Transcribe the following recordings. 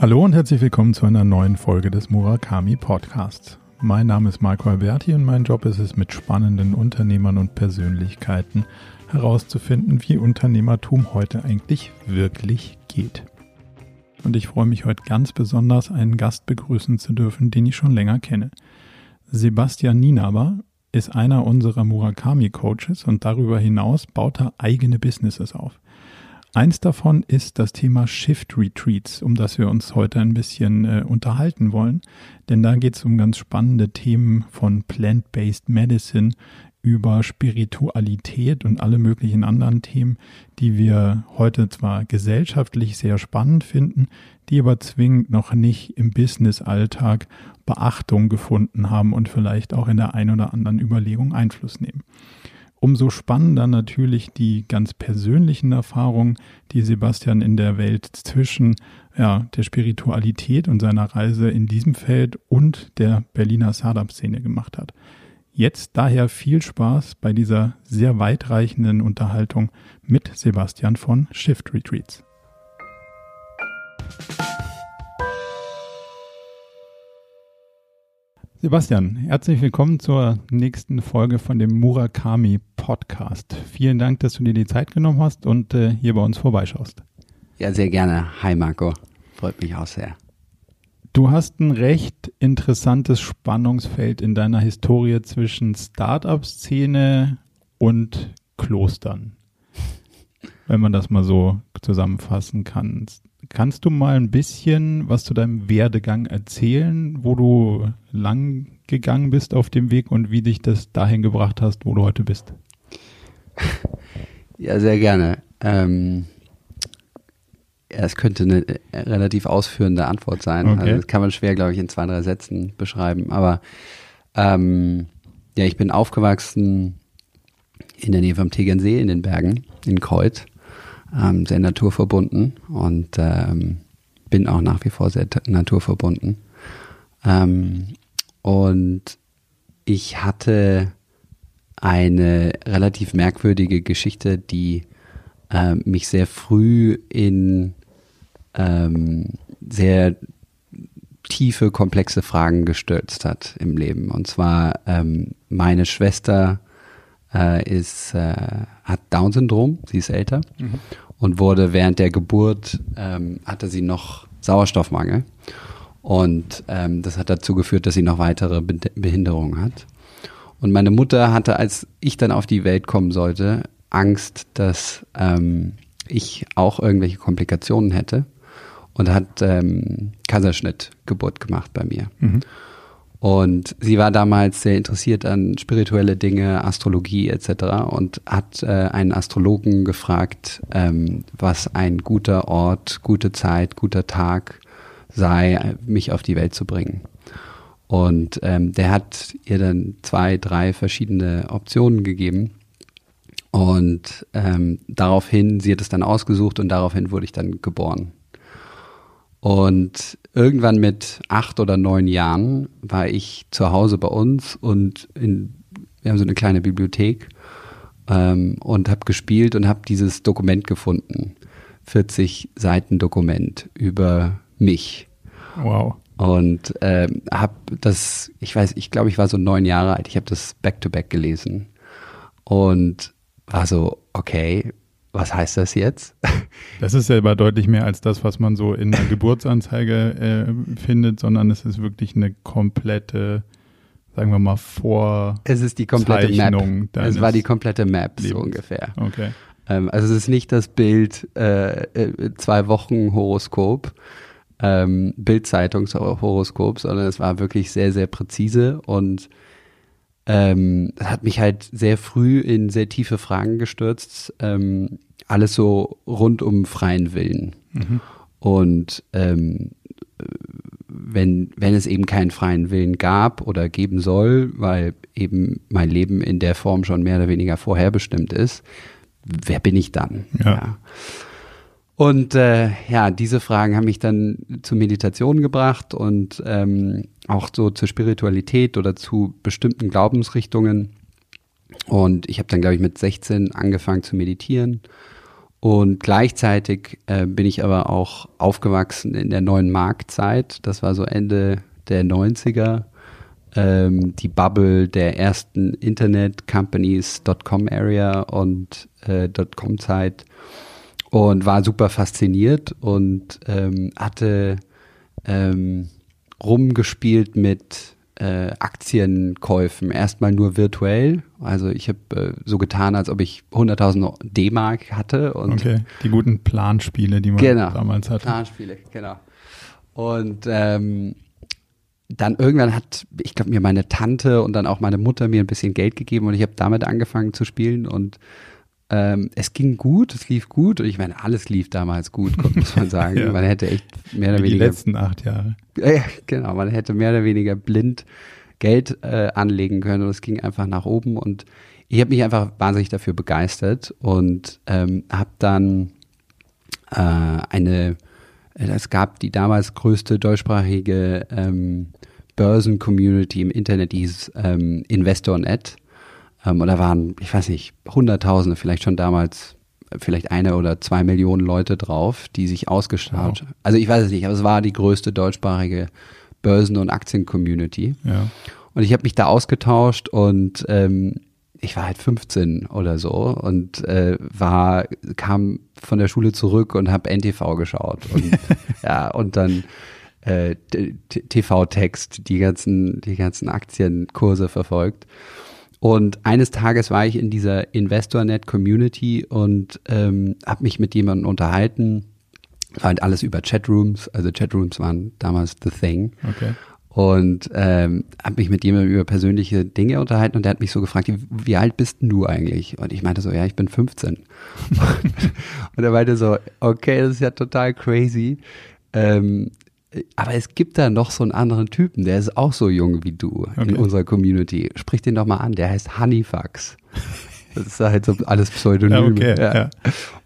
Hallo und herzlich willkommen zu einer neuen Folge des Murakami Podcasts. Mein Name ist Marco Alberti und mein Job ist es, mit spannenden Unternehmern und Persönlichkeiten herauszufinden, wie Unternehmertum heute eigentlich wirklich geht. Und ich freue mich heute ganz besonders, einen Gast begrüßen zu dürfen, den ich schon länger kenne. Sebastian Nienaber ist einer unserer Murakami-Coaches und darüber hinaus baut er eigene Businesses auf. Eins davon ist das Thema Shift Retreats, um das wir uns heute ein bisschen äh, unterhalten wollen. Denn da geht es um ganz spannende Themen von Plant-Based Medicine über Spiritualität und alle möglichen anderen Themen, die wir heute zwar gesellschaftlich sehr spannend finden, die aber zwingend noch nicht im Business-Alltag Beachtung gefunden haben und vielleicht auch in der ein oder anderen Überlegung Einfluss nehmen. Umso spannender natürlich die ganz persönlichen Erfahrungen, die Sebastian in der Welt zwischen ja, der Spiritualität und seiner Reise in diesem Feld und der Berliner Startup-Szene gemacht hat. Jetzt daher viel Spaß bei dieser sehr weitreichenden Unterhaltung mit Sebastian von Shift Retreats. Sebastian, herzlich willkommen zur nächsten Folge von dem Murakami Podcast. Vielen Dank, dass du dir die Zeit genommen hast und äh, hier bei uns vorbeischaust. Ja, sehr gerne. Hi Marco, freut mich auch sehr. Du hast ein recht interessantes Spannungsfeld in deiner Historie zwischen Startup-Szene und Klostern, wenn man das mal so zusammenfassen kann. Kannst du mal ein bisschen was zu deinem Werdegang erzählen, wo du lang gegangen bist auf dem Weg und wie dich das dahin gebracht hast, wo du heute bist? Ja, sehr gerne. Ähm, ja, es könnte eine relativ ausführende Antwort sein. Okay. Also das kann man schwer, glaube ich, in zwei, drei Sätzen beschreiben. Aber ähm, ja, ich bin aufgewachsen in der Nähe vom Tegernsee in den Bergen in Kreuth ähm, sehr naturverbunden und ähm, bin auch nach wie vor sehr naturverbunden. Ähm, und ich hatte eine relativ merkwürdige Geschichte, die äh, mich sehr früh in ähm, sehr tiefe, komplexe Fragen gestürzt hat im Leben. Und zwar ähm, meine Schwester äh, ist, äh, hat Down-Syndrom, sie ist älter mhm. und wurde während der Geburt, ähm, hatte sie noch Sauerstoffmangel. Und ähm, das hat dazu geführt, dass sie noch weitere Be Behinderungen hat. Und meine Mutter hatte, als ich dann auf die Welt kommen sollte, Angst, dass ähm, ich auch irgendwelche Komplikationen hätte und hat ähm, Kaiserschnittgeburt gemacht bei mir. Mhm. Und sie war damals sehr interessiert an spirituelle Dinge, Astrologie etc. und hat äh, einen Astrologen gefragt, ähm, was ein guter Ort, gute Zeit, guter Tag sei, mich auf die Welt zu bringen. Und ähm, der hat ihr dann zwei, drei verschiedene Optionen gegeben. Und ähm, daraufhin, sie hat es dann ausgesucht und daraufhin wurde ich dann geboren. Und irgendwann mit acht oder neun Jahren war ich zu Hause bei uns und in, wir haben so eine kleine Bibliothek ähm, und habe gespielt und habe dieses Dokument gefunden. 40 Seiten Dokument über mich. Wow. Und ähm, habe das, ich weiß, ich glaube, ich war so neun Jahre alt. Ich habe das Back-to-Back -back gelesen und war so, okay, was heißt das jetzt? Das ist ja aber deutlich mehr als das, was man so in der Geburtsanzeige äh, findet, sondern es ist wirklich eine komplette, sagen wir mal, Vor. Es ist die komplette Map. Es war die komplette Map, Lebens. so ungefähr. Okay. Ähm, also es ist nicht das Bild äh, äh zwei Wochen Horoskop, ähm, Bildzeitungshoroskop, sondern es war wirklich sehr, sehr präzise und ähm, hat mich halt sehr früh in sehr tiefe Fragen gestürzt. Ähm, alles so rund um freien Willen. Mhm. Und ähm, wenn, wenn es eben keinen freien Willen gab oder geben soll, weil eben mein Leben in der Form schon mehr oder weniger vorherbestimmt ist, wer bin ich dann? Ja. ja. Und äh, ja, diese Fragen haben mich dann zur Meditation gebracht und ähm, auch so zur Spiritualität oder zu bestimmten Glaubensrichtungen. Und ich habe dann, glaube ich, mit 16 angefangen zu meditieren. Und gleichzeitig äh, bin ich aber auch aufgewachsen in der neuen Marktzeit. Das war so Ende der 90er. Ähm, die Bubble der ersten Internet-Companies, Dotcom-Area und äh, Dotcom-Zeit und war super fasziniert und ähm, hatte ähm, rumgespielt mit äh, Aktienkäufen. Erstmal nur virtuell. Also ich habe äh, so getan, als ob ich 100.000 D-Mark hatte. Und okay, die guten Planspiele, die man genau, damals hatte. Planspiele, genau. Und ähm, dann irgendwann hat, ich glaube, mir meine Tante und dann auch meine Mutter mir ein bisschen Geld gegeben und ich habe damit angefangen zu spielen und ähm, es ging gut, es lief gut und ich meine, alles lief damals gut, muss man sagen. ja. Man hätte echt mehr oder Wie weniger. Die letzten acht Jahre. Ja, genau, man hätte mehr oder weniger blind Geld äh, anlegen können und es ging einfach nach oben und ich habe mich einfach wahnsinnig dafür begeistert und ähm, habe dann äh, eine, es gab die damals größte deutschsprachige ähm, Börsen-Community im Internet, die hieß ähm, InvestorNet ähm, und da waren, ich weiß nicht, Hunderttausende, vielleicht schon damals, vielleicht eine oder zwei Millionen Leute drauf, die sich ausgestaut. Wow. Also ich weiß es nicht, aber es war die größte deutschsprachige Börsen- und Aktien-Community. Ja. Und ich habe mich da ausgetauscht und ähm, ich war halt 15 oder so und äh, war kam von der Schule zurück und habe NTV geschaut und ja und dann äh, TV-Text die ganzen die ganzen Aktienkurse verfolgt und eines Tages war ich in dieser InvestorNet Community und ähm, habe mich mit jemandem unterhalten. War halt alles über Chatrooms. Also Chatrooms waren damals the thing. Okay. Und ähm, habe mich mit jemandem über persönliche Dinge unterhalten und der hat mich so gefragt, wie, alt bist denn du eigentlich? Und ich meinte so, ja, ich bin 15. und er meinte so, okay, das ist ja total crazy. Ähm, aber es gibt da noch so einen anderen Typen, der ist auch so jung wie du okay. in unserer Community. Sprich den doch mal an, der heißt Honeyfax. Das ist halt so alles Pseudonym. Ja, okay, ja. Ja.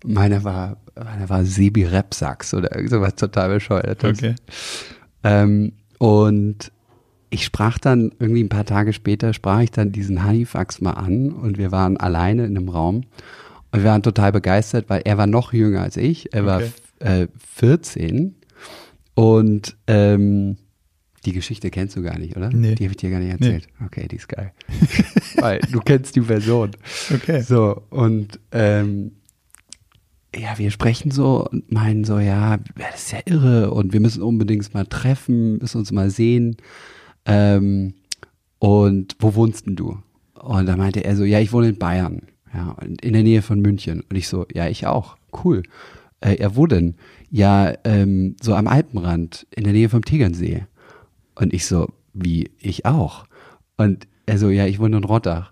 Meiner war, meiner war Sebi Repsax oder sowas total bescheuertes. Okay. Ähm, und ich sprach dann irgendwie ein paar Tage später, sprach ich dann diesen Honeyfax mal an und wir waren alleine in einem Raum und wir waren total begeistert, weil er war noch jünger als ich. Er okay. war äh, 14 und ähm, die Geschichte kennst du gar nicht, oder? Nee. Die habe ich dir gar nicht erzählt. Nee. Okay, die ist geil. Weil du kennst die Person. Okay. So, und ähm, ja, wir sprechen so und meinen so, ja, das ist ja irre und wir müssen unbedingt mal treffen, müssen uns mal sehen. Ähm, und wo wohnst denn du? Und da meinte er so, ja, ich wohne in Bayern, ja, in der Nähe von München. Und ich so, ja, ich auch. Cool. Äh, ja, wo denn? Ja ähm, so am Alpenrand in der Nähe vom Tegernsee. Und ich so, wie, ich auch. Und er so, ja, ich wohne in Rottach.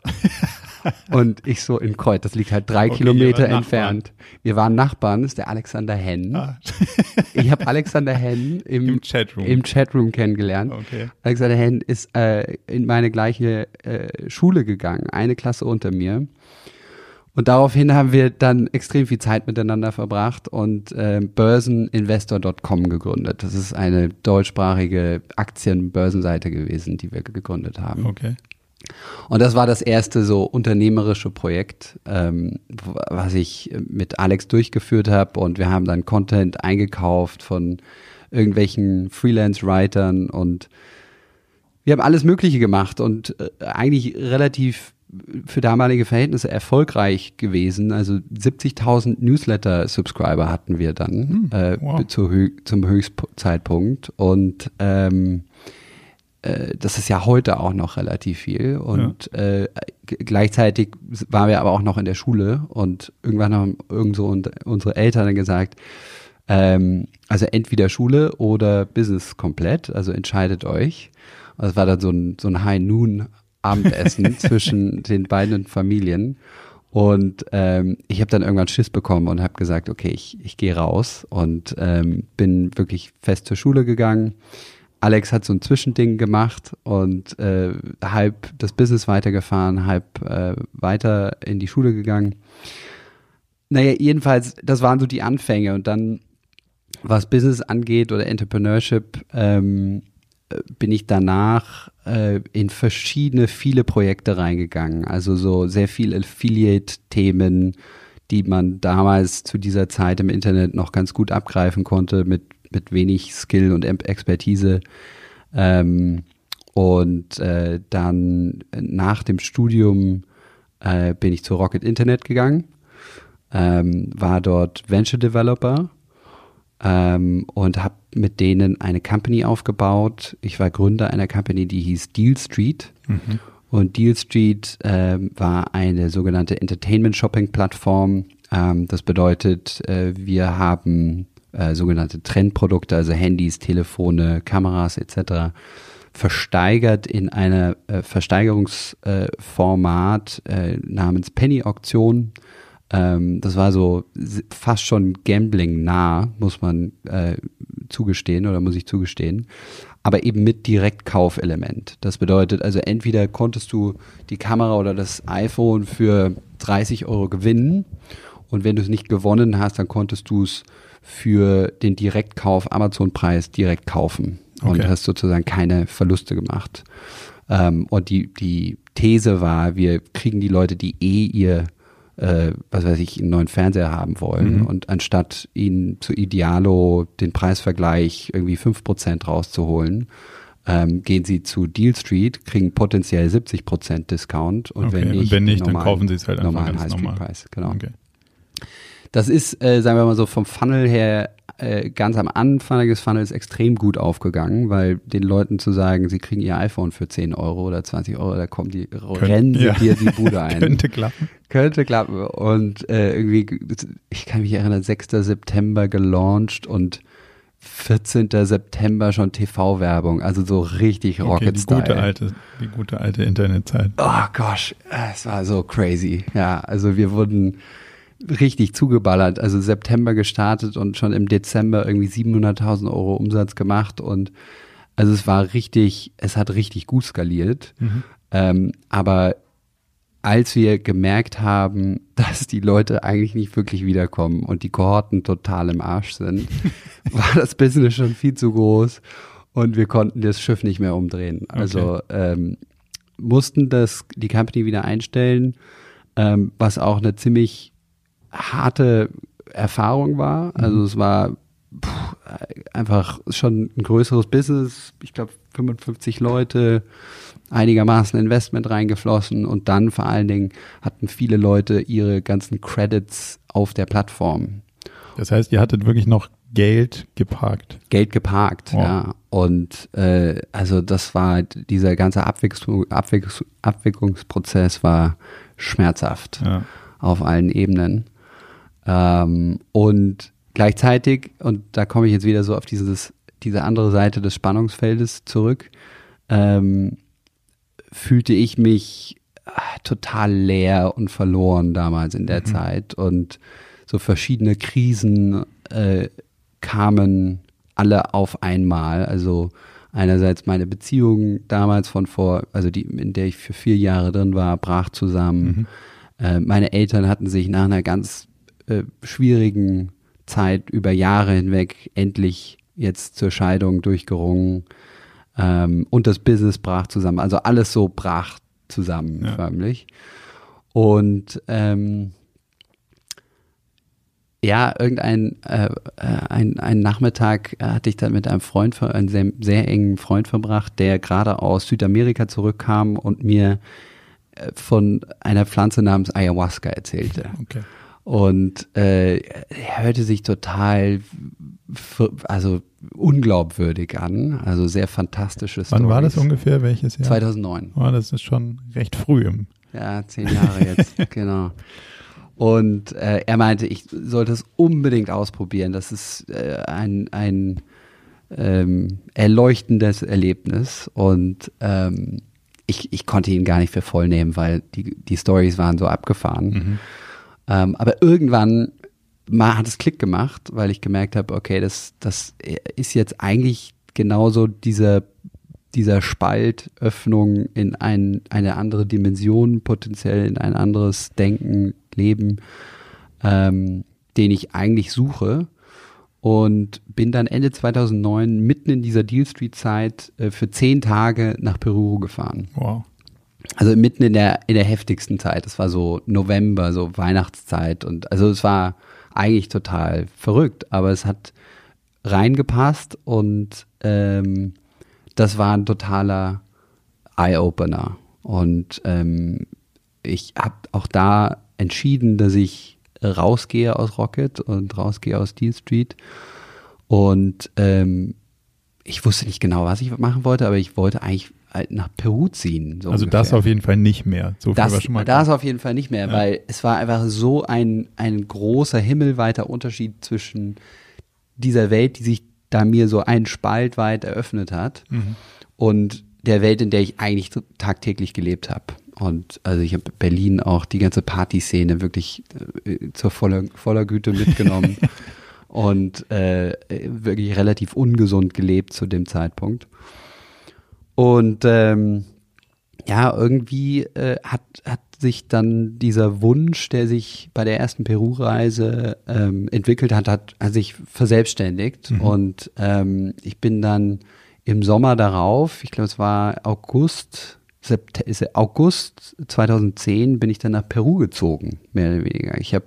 und ich so in Kreuz, das liegt halt drei okay, Kilometer entfernt. Wir waren Nachbarn, das ist der Alexander Henn. Ah. ich habe Alexander Henn im, Im, Chatroom. im Chatroom kennengelernt. Okay. Alexander Henn ist äh, in meine gleiche äh, Schule gegangen, eine Klasse unter mir. Und daraufhin haben wir dann extrem viel Zeit miteinander verbracht und äh, Börseninvestor.com gegründet. Das ist eine deutschsprachige Aktienbörsenseite gewesen, die wir gegründet haben. Okay. Und das war das erste so unternehmerische Projekt, ähm, was ich mit Alex durchgeführt habe. Und wir haben dann Content eingekauft von irgendwelchen Freelance-Writern und wir haben alles Mögliche gemacht und äh, eigentlich relativ für damalige Verhältnisse erfolgreich gewesen. Also 70.000 Newsletter-Subscriber hatten wir dann hm, äh, wow. zu, zum Höchstzeitpunkt. Und ähm, äh, das ist ja heute auch noch relativ viel. Und ja. äh, gleichzeitig waren wir aber auch noch in der Schule und irgendwann haben irgend so unsere Eltern dann gesagt, ähm, also entweder Schule oder Business komplett, also entscheidet euch. Das war dann so ein, so ein High-Noon Abendessen zwischen den beiden Familien. Und ähm, ich habe dann irgendwann Schiss bekommen und habe gesagt, okay, ich, ich gehe raus und ähm, bin wirklich fest zur Schule gegangen. Alex hat so ein Zwischending gemacht und äh, halb das Business weitergefahren, halb äh, weiter in die Schule gegangen. naja, jedenfalls, das waren so die Anfänge und dann, was Business angeht oder Entrepreneurship, ähm, bin ich danach äh, in verschiedene, viele Projekte reingegangen. Also so sehr viel Affiliate-Themen, die man damals zu dieser Zeit im Internet noch ganz gut abgreifen konnte mit, mit wenig Skill und Expertise. Ähm, und äh, dann nach dem Studium äh, bin ich zu Rocket Internet gegangen, ähm, war dort Venture Developer ähm, und habe mit denen eine Company aufgebaut. Ich war Gründer einer Company, die hieß Deal Street. Mhm. Und Deal Street ähm, war eine sogenannte Entertainment Shopping Plattform. Ähm, das bedeutet, äh, wir haben äh, sogenannte Trendprodukte, also Handys, Telefone, Kameras etc. versteigert in einer äh, Versteigerungsformat äh, namens Penny Auktion. Ähm, das war so fast schon Gambling nah, muss man äh, zugestehen oder muss ich zugestehen. Aber eben mit Direktkaufelement. Das bedeutet also entweder konntest du die Kamera oder das iPhone für 30 Euro gewinnen und wenn du es nicht gewonnen hast, dann konntest du es für den Direktkauf Amazon-Preis direkt kaufen und okay. hast sozusagen keine Verluste gemacht. Ähm, und die, die These war, wir kriegen die Leute, die eh ihr äh, was weiß ich, einen neuen Fernseher haben wollen mhm. und anstatt ihnen zu Idealo den Preisvergleich irgendwie 5% rauszuholen, ähm, gehen sie zu Deal Street, kriegen potenziell 70% Discount und okay. wenn nicht, und wenn nicht dann kaufen sie es halt einfach normalen High Street Preis. Genau. Okay. Das ist, äh, sagen wir mal so, vom Funnel her äh, ganz am Anfang des Funnels extrem gut aufgegangen, weil den Leuten zu sagen, sie kriegen ihr iPhone für 10 Euro oder 20 Euro, da kommen die, Könnt, rennen sie ja. dir die Bude ein. Könnte klappen. Könnte klappen. Und äh, irgendwie, ich kann mich erinnern, 6. September gelauncht und 14. September schon TV-Werbung, also so richtig okay, Rocket Style. Die gute alte, die gute alte Internetzeit. Oh gosh, es war so crazy. Ja, also wir wurden richtig zugeballert. Also September gestartet und schon im Dezember irgendwie 700.000 Euro Umsatz gemacht und also es war richtig, es hat richtig gut skaliert. Mhm. Ähm, aber als wir gemerkt haben, dass die Leute eigentlich nicht wirklich wiederkommen und die Kohorten total im Arsch sind, war das Business schon viel zu groß und wir konnten das Schiff nicht mehr umdrehen. Also okay. ähm, mussten das die Company wieder einstellen, ähm, was auch eine ziemlich harte Erfahrung war. Also mhm. es war pff, einfach schon ein größeres Business. Ich glaube 55 Leute, einigermaßen Investment reingeflossen und dann vor allen Dingen hatten viele Leute ihre ganzen Credits auf der Plattform. Das heißt, ihr hattet wirklich noch Geld geparkt. Geld geparkt, oh. ja. Und äh, also das war dieser ganze Abwicklung, Abwicklungs, Abwicklungsprozess war schmerzhaft ja. auf allen Ebenen. Ähm, und gleichzeitig, und da komme ich jetzt wieder so auf dieses, diese andere Seite des Spannungsfeldes zurück, ähm, fühlte ich mich ah, total leer und verloren damals in der mhm. Zeit. Und so verschiedene Krisen äh, kamen alle auf einmal. Also einerseits meine Beziehung damals von vor, also die, in der ich für vier Jahre drin war, brach zusammen. Mhm. Äh, meine Eltern hatten sich nach einer ganz äh, schwierigen Zeit über Jahre hinweg endlich jetzt zur Scheidung durchgerungen ähm, und das Business brach zusammen. Also alles so brach zusammen ja. förmlich. Und ähm, ja, irgendein äh, äh ein, ein Nachmittag hatte ich dann mit einem Freund, einem sehr, sehr engen Freund verbracht, der gerade aus Südamerika zurückkam und mir äh, von einer Pflanze namens Ayahuasca erzählte. Okay. Und äh, er hörte sich total, also unglaubwürdig an, also sehr fantastisches. Wann Storys. war das ungefähr? Welches Jahr? 2009. Oh, das ist schon recht früh. Im ja, zehn Jahre jetzt, genau. Und äh, er meinte, ich sollte es unbedingt ausprobieren. Das ist äh, ein, ein ähm, erleuchtendes Erlebnis. Und ähm, ich, ich konnte ihn gar nicht für voll nehmen, weil die, die Stories waren so abgefahren. Mhm. Ähm, aber irgendwann mal hat es Klick gemacht, weil ich gemerkt habe, okay, das, das ist jetzt eigentlich genauso dieser, dieser Spalt, Öffnung in ein, eine andere Dimension, potenziell in ein anderes Denken, Leben. ähm, den ich eigentlich suche und bin dann Ende 2009 mitten in dieser Deal Street Zeit äh, für zehn Tage nach Peru gefahren. Wow. Also mitten in der in der heftigsten Zeit. Das war so November, so Weihnachtszeit und also es war eigentlich total verrückt, aber es hat reingepasst und ähm, das war ein totaler Eye-Opener. Und ähm, ich habe auch da entschieden, dass ich rausgehe aus Rocket und rausgehe aus Deal Street. Und ähm, ich wusste nicht genau, was ich machen wollte, aber ich wollte eigentlich halt nach Peru ziehen. So also ungefähr. das auf jeden Fall nicht mehr. So das, war schon mal das auf jeden Fall nicht mehr, ja. weil es war einfach so ein, ein großer himmelweiter Unterschied zwischen dieser Welt, die sich da mir so einen Spalt weit eröffnet hat mhm. und der Welt, in der ich eigentlich tagtäglich gelebt habe. Und also ich habe Berlin auch die ganze Partyszene wirklich äh, zur voller, voller Güte mitgenommen und äh, wirklich relativ ungesund gelebt zu dem Zeitpunkt. Und ähm, ja, irgendwie äh, hat, hat sich dann dieser Wunsch, der sich bei der ersten Peru-Reise ähm, entwickelt hat, hat, hat sich verselbstständigt. Mhm. Und ähm, ich bin dann im Sommer darauf, ich glaube es war August, August 2010 bin ich dann nach Peru gezogen, mehr oder weniger. Ich habe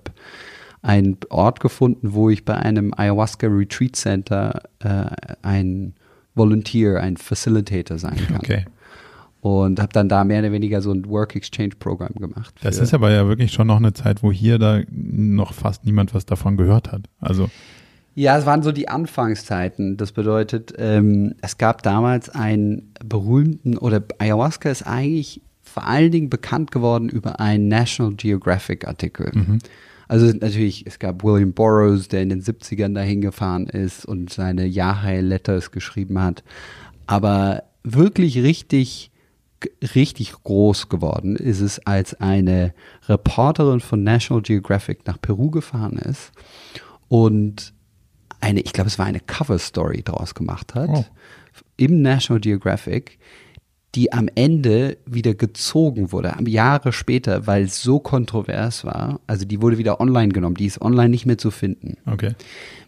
einen Ort gefunden, wo ich bei einem Ayahuasca Retreat Center äh, ein Volunteer, ein Facilitator sein kann. Okay. Und habe dann da mehr oder weniger so ein Work Exchange Programm gemacht. Das ist aber ja wirklich schon noch eine Zeit, wo hier da noch fast niemand was davon gehört hat. Also ja, es waren so die Anfangszeiten. Das bedeutet, ähm, es gab damals einen berühmten, oder Ayahuasca ist eigentlich vor allen Dingen bekannt geworden über einen National Geographic Artikel. Mhm. Also natürlich, es gab William Burroughs, der in den 70ern dahin gefahren ist und seine Yahai-Letters geschrieben hat. Aber wirklich richtig, richtig groß geworden ist es, als eine Reporterin von National Geographic nach Peru gefahren ist und eine, ich glaube, es war eine Cover-Story draus gemacht hat, oh. im National Geographic, die am Ende wieder gezogen wurde, Jahre später, weil es so kontrovers war. Also die wurde wieder online genommen, die ist online nicht mehr zu finden. Okay.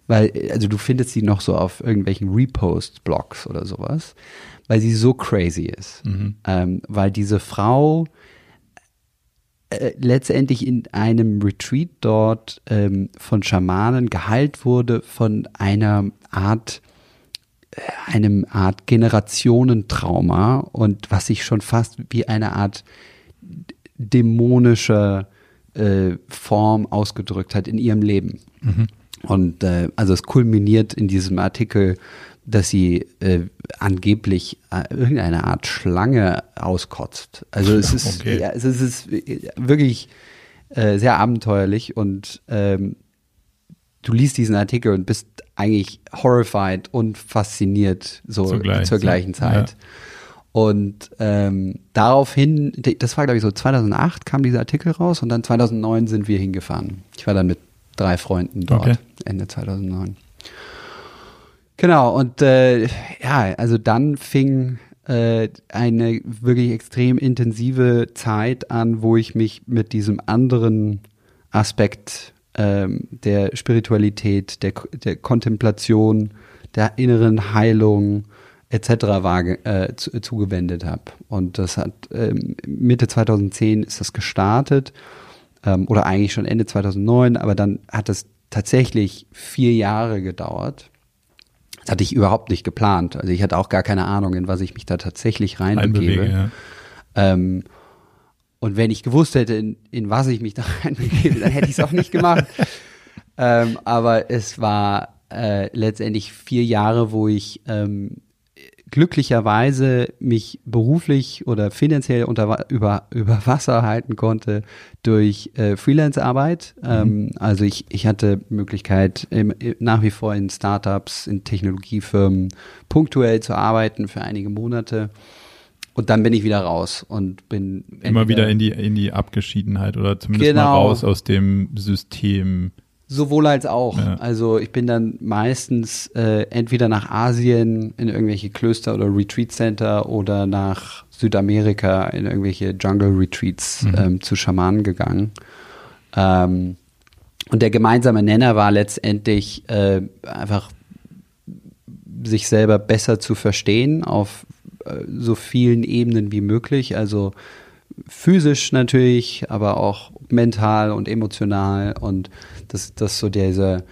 Weil, also du findest sie noch so auf irgendwelchen Repost-Blogs oder sowas, weil sie so crazy ist. Mhm. Ähm, weil diese Frau äh, letztendlich in einem Retreat dort ähm, von Schamanen geheilt wurde von einer Art äh, einem Art Generationentrauma und was sich schon fast wie eine Art dämonische äh, Form ausgedrückt hat in ihrem Leben. Mhm. Und äh, also es kulminiert in diesem Artikel dass sie äh, angeblich äh, irgendeine Art Schlange auskotzt. Also es ist, okay. ja, es ist wirklich äh, sehr abenteuerlich und ähm, du liest diesen Artikel und bist eigentlich horrified und fasziniert so zur, gleichen, zur gleichen Zeit. Ja. Und ähm, daraufhin, das war glaube ich so 2008 kam dieser Artikel raus und dann 2009 sind wir hingefahren. Ich war dann mit drei Freunden dort, okay. Ende 2009. Genau, und äh, ja, also dann fing äh, eine wirklich extrem intensive Zeit an, wo ich mich mit diesem anderen Aspekt ähm, der Spiritualität, der, der Kontemplation, der inneren Heilung etc. War, äh, zu, zugewendet habe. Und das hat ähm, Mitte 2010 ist das gestartet ähm, oder eigentlich schon Ende 2009, aber dann hat es tatsächlich vier Jahre gedauert das hatte ich überhaupt nicht geplant. Also ich hatte auch gar keine Ahnung, in was ich mich da tatsächlich reinbegebe. Ja. Ähm, und wenn ich gewusst hätte, in, in was ich mich da reinbegebe, dann hätte ich es auch nicht gemacht. ähm, aber es war äh, letztendlich vier Jahre, wo ich ähm, glücklicherweise mich beruflich oder finanziell unter, über, über Wasser halten konnte durch äh, Freelance-Arbeit. Mhm. Ähm, also ich, ich hatte Möglichkeit, im, nach wie vor in Startups, in Technologiefirmen punktuell zu arbeiten für einige Monate. Und dann bin ich wieder raus und bin immer wieder in die in die Abgeschiedenheit oder zumindest genau. mal raus aus dem System Sowohl als auch. Ja. Also ich bin dann meistens äh, entweder nach Asien in irgendwelche Klöster oder Retreat Center oder nach Südamerika in irgendwelche Jungle Retreats mhm. ähm, zu Schamanen gegangen. Ähm, und der gemeinsame Nenner war letztendlich äh, einfach sich selber besser zu verstehen auf so vielen Ebenen wie möglich. Also physisch natürlich, aber auch mental und emotional und das, das so diese,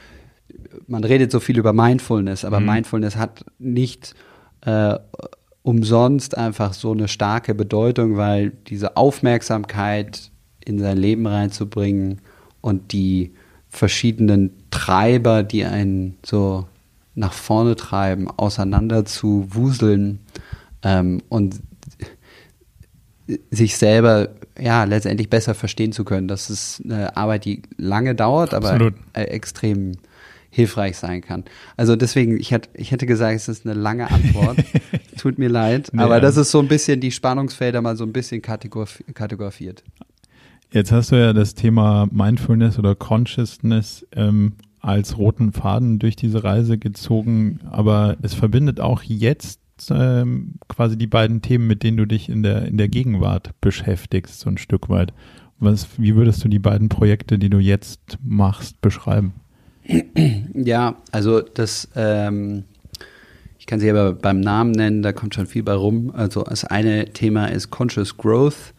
man redet so viel über Mindfulness, aber mhm. Mindfulness hat nicht äh, umsonst einfach so eine starke Bedeutung, weil diese Aufmerksamkeit in sein Leben reinzubringen und die verschiedenen Treiber, die einen so nach vorne treiben, auseinander zu wuseln ähm, und sich selber ja letztendlich besser verstehen zu können. Das ist eine Arbeit, die lange dauert, aber äh, extrem hilfreich sein kann. Also deswegen, ich hätte, ich hätte gesagt, es ist eine lange Antwort. Tut mir leid, nee, aber das ist so ein bisschen die Spannungsfelder mal so ein bisschen kategorifiert. Jetzt hast du ja das Thema Mindfulness oder Consciousness ähm, als roten Faden durch diese Reise gezogen, aber es verbindet auch jetzt ähm, quasi die beiden Themen, mit denen du dich in der, in der Gegenwart beschäftigst, so ein Stück weit. Was, wie würdest du die beiden Projekte, die du jetzt machst, beschreiben? Ja, also das, ähm, ich kann sie aber beim Namen nennen, da kommt schon viel bei rum. Also das eine Thema ist Conscious Growth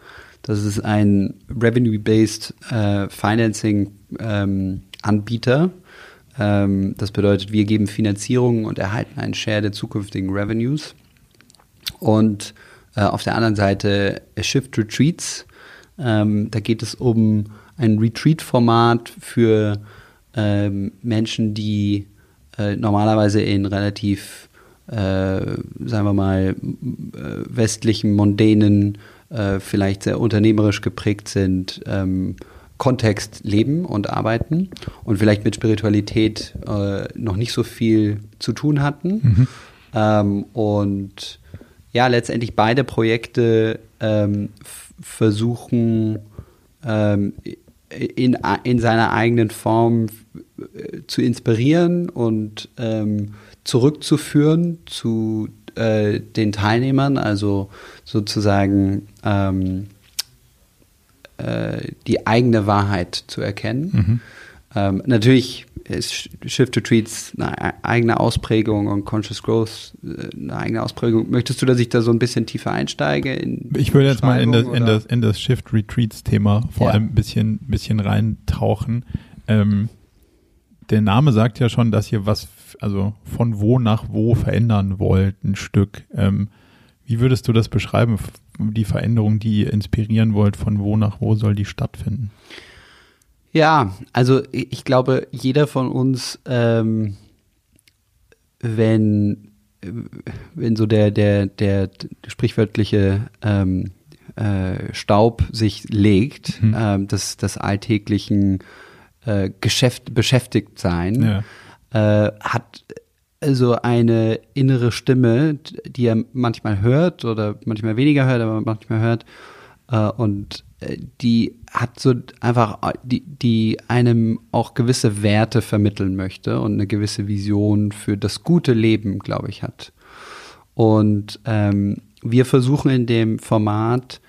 das ist ein Revenue-Based äh, Financing-Anbieter. Ähm, ähm, das bedeutet, wir geben Finanzierung und erhalten einen Share der zukünftigen Revenues. Und äh, auf der anderen Seite Shift Retreats. Ähm, da geht es um ein Retreat-Format für ähm, Menschen, die äh, normalerweise in relativ, äh, sagen wir mal, äh, westlichen, mondänen äh, vielleicht sehr unternehmerisch geprägt sind, ähm, Kontext leben und arbeiten und vielleicht mit Spiritualität äh, noch nicht so viel zu tun hatten. Mhm. Ähm, und ja, letztendlich beide Projekte ähm, versuchen ähm, in, in seiner eigenen Form äh, zu inspirieren und ähm, zurückzuführen zu äh, den Teilnehmern, also sozusagen ähm, äh, die eigene Wahrheit zu erkennen. Mhm. Ähm, natürlich ist Shift to Treats eine eigene Ausprägung und Conscious Growth äh, eine eigene Ausprägung. Möchtest du, dass ich da so ein bisschen tiefer einsteige? ich würde jetzt mal in das, in das, in das Shift Retreats Thema vor ja. allem ein bisschen, bisschen reintauchen. Ähm, der Name sagt ja schon, dass ihr was, also von wo nach wo verändern wollt, ein Stück. Ähm, wie würdest du das beschreiben, die Veränderung, die ihr inspirieren wollt, von wo nach wo soll die stattfinden? Ja, also ich glaube, jeder von uns, ähm, wenn, wenn so der, der, der sprichwörtliche ähm, äh, Staub sich legt, mhm. ähm, des, des alltäglichen äh, Geschäft, beschäftigt sein, ja. äh, hat also eine innere Stimme, die er manchmal hört oder manchmal weniger hört, aber manchmal hört. Äh, und äh, die hat so einfach, die, die einem auch gewisse Werte vermitteln möchte und eine gewisse Vision für das gute Leben, glaube ich, hat. Und ähm, wir versuchen in dem Format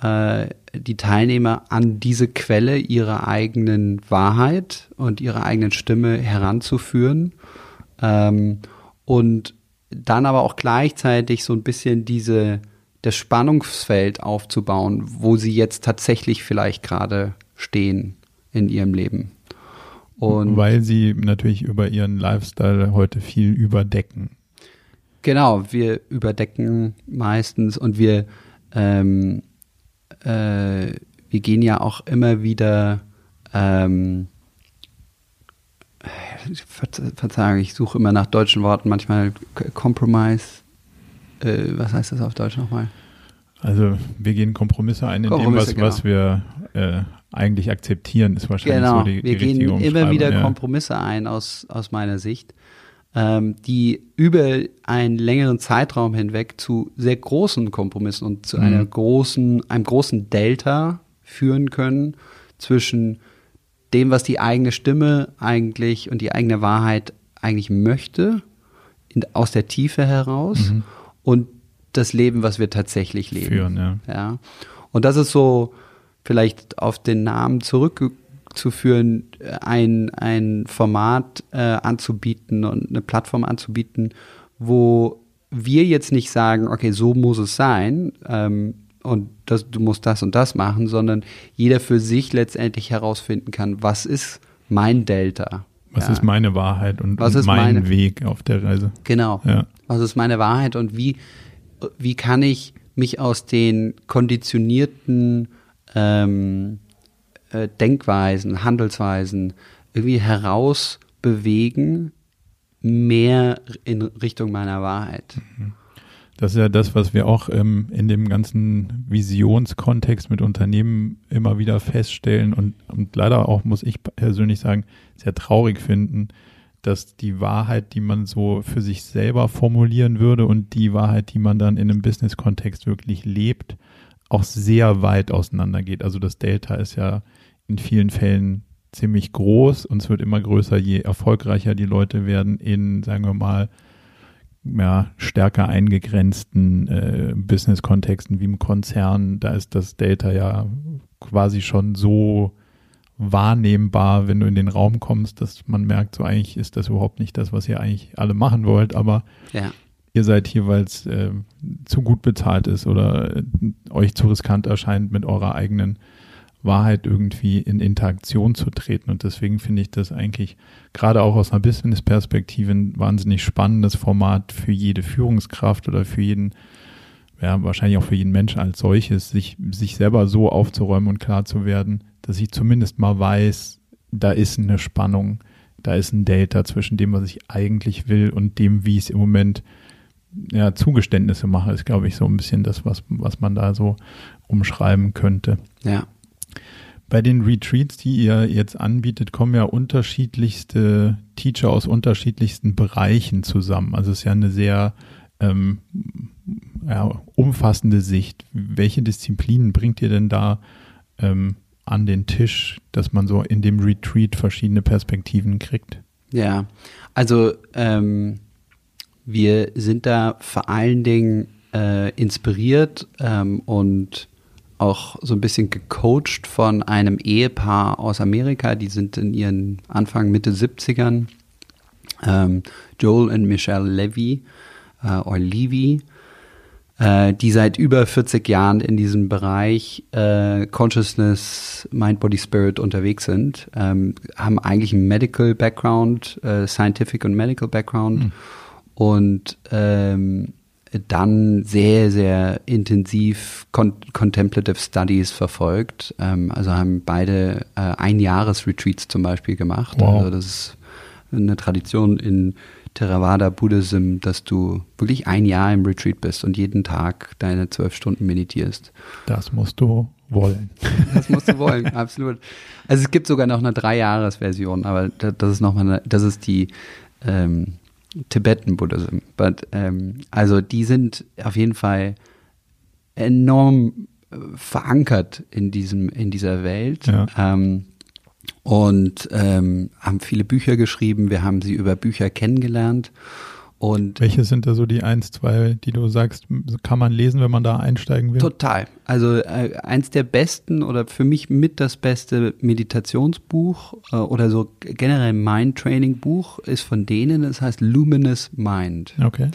äh, die Teilnehmer an diese Quelle ihrer eigenen Wahrheit und ihrer eigenen Stimme heranzuführen ähm, und dann aber auch gleichzeitig so ein bisschen diese das Spannungsfeld aufzubauen, wo sie jetzt tatsächlich vielleicht gerade stehen in ihrem Leben. Und Weil sie natürlich über ihren Lifestyle heute viel überdecken. Genau, wir überdecken meistens und wir ähm, äh, wir gehen ja auch immer wieder, ähm, Verzeihung, ich suche immer nach deutschen Worten, manchmal Compromise. Äh, was heißt das auf Deutsch nochmal? Also wir gehen Kompromisse ein in Kompromisse, dem, was, genau. was wir äh, eigentlich akzeptieren, ist wahrscheinlich genau. so die, wir die gehen immer wieder ja. Kompromisse ein aus, aus meiner Sicht ähm, die über einen längeren Zeitraum hinweg zu sehr großen Kompromissen und zu mhm. einer großen, einem großen Delta führen können zwischen dem, was die eigene Stimme eigentlich und die eigene Wahrheit eigentlich möchte, in, aus der Tiefe heraus mhm. und das Leben, was wir tatsächlich leben. Führen, ja. ja. Und das ist so vielleicht auf den Namen zurück zu führen, ein, ein Format äh, anzubieten und eine Plattform anzubieten, wo wir jetzt nicht sagen, okay, so muss es sein ähm, und das, du musst das und das machen, sondern jeder für sich letztendlich herausfinden kann, was ist mein Delta. Was ja. ist meine Wahrheit und, was ist mein meine, Weg auf der Reise? Genau. Ja. Was ist meine Wahrheit und wie, wie kann ich mich aus den konditionierten ähm, äh, Denkweisen, Handelsweisen irgendwie herausbewegen, mehr in Richtung meiner Wahrheit. Mhm. Das ist ja das, was wir auch ähm, in dem ganzen Visionskontext mit Unternehmen immer wieder feststellen und, und leider auch, muss ich persönlich sagen, sehr traurig finden, dass die Wahrheit, die man so für sich selber formulieren würde und die Wahrheit, die man dann in einem Business-Kontext wirklich lebt, auch sehr weit auseinandergeht. Also das Delta ist ja in vielen Fällen ziemlich groß und es wird immer größer, je erfolgreicher die Leute werden in, sagen wir mal, ja, stärker eingegrenzten äh, Business-Kontexten wie im Konzern. Da ist das Delta ja quasi schon so wahrnehmbar, wenn du in den Raum kommst, dass man merkt, so eigentlich ist das überhaupt nicht das, was ihr eigentlich alle machen wollt, aber ja. ihr seid hier, weil es äh, zu gut bezahlt ist oder äh, euch zu riskant erscheint mit eurer eigenen Wahrheit irgendwie in Interaktion zu treten. Und deswegen finde ich das eigentlich gerade auch aus einer Business-Perspektive ein wahnsinnig spannendes Format für jede Führungskraft oder für jeden, ja, wahrscheinlich auch für jeden Menschen als solches, sich, sich selber so aufzuräumen und klar zu werden, dass ich zumindest mal weiß, da ist eine Spannung, da ist ein Delta zwischen dem, was ich eigentlich will und dem, wie ich es im Moment ja, Zugeständnisse mache, ist, glaube ich, so ein bisschen das, was, was man da so umschreiben könnte. Ja. Bei den Retreats, die ihr jetzt anbietet, kommen ja unterschiedlichste Teacher aus unterschiedlichsten Bereichen zusammen. Also es ist ja eine sehr ähm, ja, umfassende Sicht. Welche Disziplinen bringt ihr denn da ähm, an den Tisch, dass man so in dem Retreat verschiedene Perspektiven kriegt? Ja, also ähm, wir sind da vor allen Dingen äh, inspiriert ähm, und auch so ein bisschen gecoacht von einem Ehepaar aus Amerika. Die sind in ihren Anfang, Mitte 70ern. Ähm, Joel und Michelle Levy äh, oder Levy, äh, die seit über 40 Jahren in diesem Bereich äh, Consciousness, Mind, Body, Spirit unterwegs sind. Ähm, haben eigentlich einen Medical Background, äh, Scientific und Medical Background. Mhm. Und ähm, dann sehr, sehr intensiv Con Contemplative Studies verfolgt. Ähm, also haben beide äh, Einjahres-Retreats zum Beispiel gemacht. Wow. Also das ist eine Tradition in Theravada Buddhism, dass du wirklich ein Jahr im Retreat bist und jeden Tag deine zwölf Stunden meditierst. Das musst du wollen. Das musst du wollen, absolut. Also es gibt sogar noch eine Drei-Jahres-Version, aber das ist nochmal das ist die ähm, Tibetan Buddhism. But, ähm, also die sind auf jeden Fall enorm äh, verankert in diesem in dieser Welt ja. ähm, und ähm, haben viele Bücher geschrieben. Wir haben sie über Bücher kennengelernt und Welche sind da so die eins, zwei, die du sagst, kann man lesen, wenn man da einsteigen will? Total. Also äh, eins der besten oder für mich mit das beste Meditationsbuch äh, oder so generell Mind-Training-Buch ist von denen, das heißt Luminous Mind. Okay.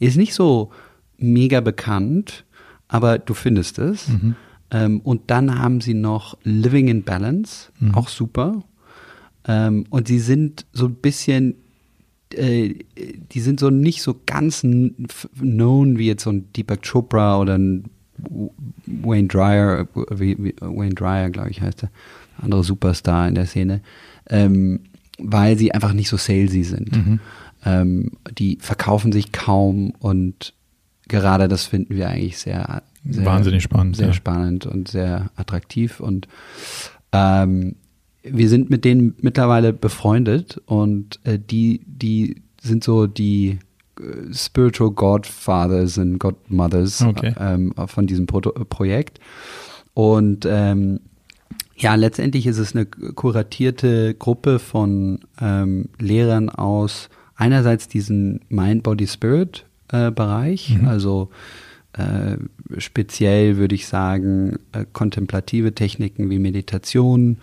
Ist nicht so mega bekannt, aber du findest es. Mhm. Ähm, und dann haben sie noch Living in Balance, mhm. auch super. Ähm, und sie sind so ein bisschen die sind so nicht so ganz known wie jetzt so ein Deepak Chopra oder ein Wayne wie, Wayne Dryer, glaube ich, heißt der, andere Superstar in der Szene, ähm, weil sie einfach nicht so salesy sind. Mhm. Ähm, die verkaufen sich kaum und gerade das finden wir eigentlich sehr, sehr wahnsinnig spannend, sehr ja. spannend und sehr attraktiv und ähm, wir sind mit denen mittlerweile befreundet und äh, die, die sind so die äh, Spiritual Godfathers und Godmothers okay. ähm, von diesem Pro Projekt. Und ähm, ja, letztendlich ist es eine kuratierte Gruppe von ähm, Lehrern aus einerseits diesen Mind, Body, Spirit äh, mhm. also äh, speziell würde ich sagen äh, kontemplative Techniken wie Meditation,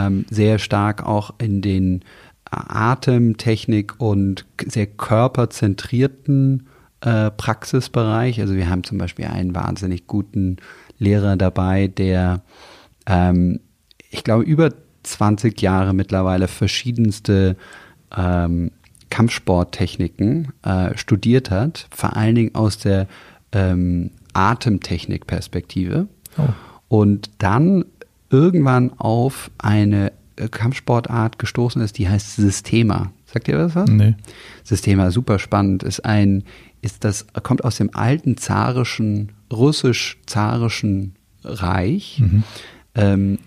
ähm, sehr stark auch in den Atemtechnik und sehr körperzentrierten äh, Praxisbereich. Also wir haben zum Beispiel einen wahnsinnig guten Lehrer dabei, der, ähm, ich glaube, über 20 Jahre mittlerweile verschiedenste ähm, Kampfsporttechniken äh, studiert hat, vor allen Dingen aus der ähm, Atemtechnik-Perspektive. Oh. Und dann irgendwann auf eine äh, Kampfsportart gestoßen ist, die heißt Systema. Sagt ihr das was? Nee. Systema, super spannend, ist ein, ist das, kommt aus dem alten zarischen, russisch-zarischen Reich, mhm. ähm,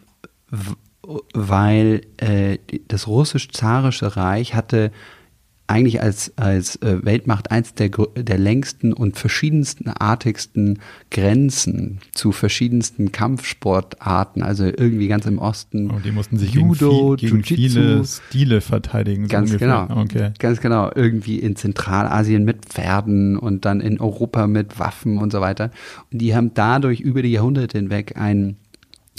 weil äh, das russisch-zarische Reich hatte eigentlich als, als äh, Weltmacht eins der, der längsten und verschiedensten artigsten Grenzen zu verschiedensten Kampfsportarten, also irgendwie ganz im Osten. Und oh, die mussten sich Judo, gegen, viel, gegen viele Stile verteidigen. So ganz ungefähr. genau. Okay. Ganz genau. Irgendwie in Zentralasien mit Pferden und dann in Europa mit Waffen und so weiter. Und die haben dadurch über die Jahrhunderte hinweg einen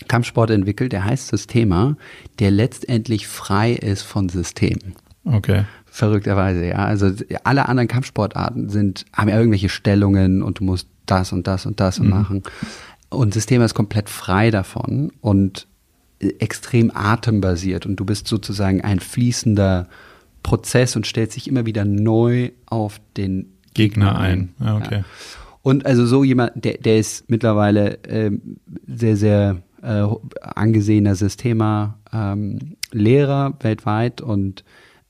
Kampfsport entwickelt, der heißt Systema, der letztendlich frei ist von Systemen. Okay verrückterweise, ja. Also alle anderen Kampfsportarten sind, haben ja irgendwelche Stellungen und du musst das und das und das mhm. machen. Und das Thema ist komplett frei davon und extrem atembasiert und du bist sozusagen ein fließender Prozess und stellst dich immer wieder neu auf den Gegner, Gegner ein. ein. Ah, okay. Ja. Und also so jemand, der, der ist mittlerweile ähm, sehr, sehr äh, angesehener Systema ähm, Lehrer weltweit und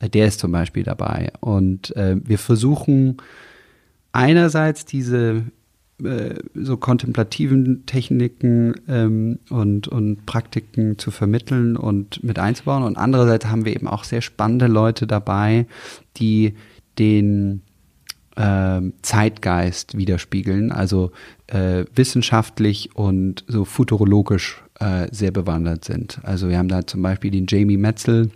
der ist zum Beispiel dabei. Und äh, wir versuchen einerseits diese äh, so kontemplativen Techniken ähm, und, und Praktiken zu vermitteln und mit einzubauen. Und andererseits haben wir eben auch sehr spannende Leute dabei, die den äh, Zeitgeist widerspiegeln, also äh, wissenschaftlich und so futurologisch äh, sehr bewandert sind. Also wir haben da zum Beispiel den Jamie Metzel,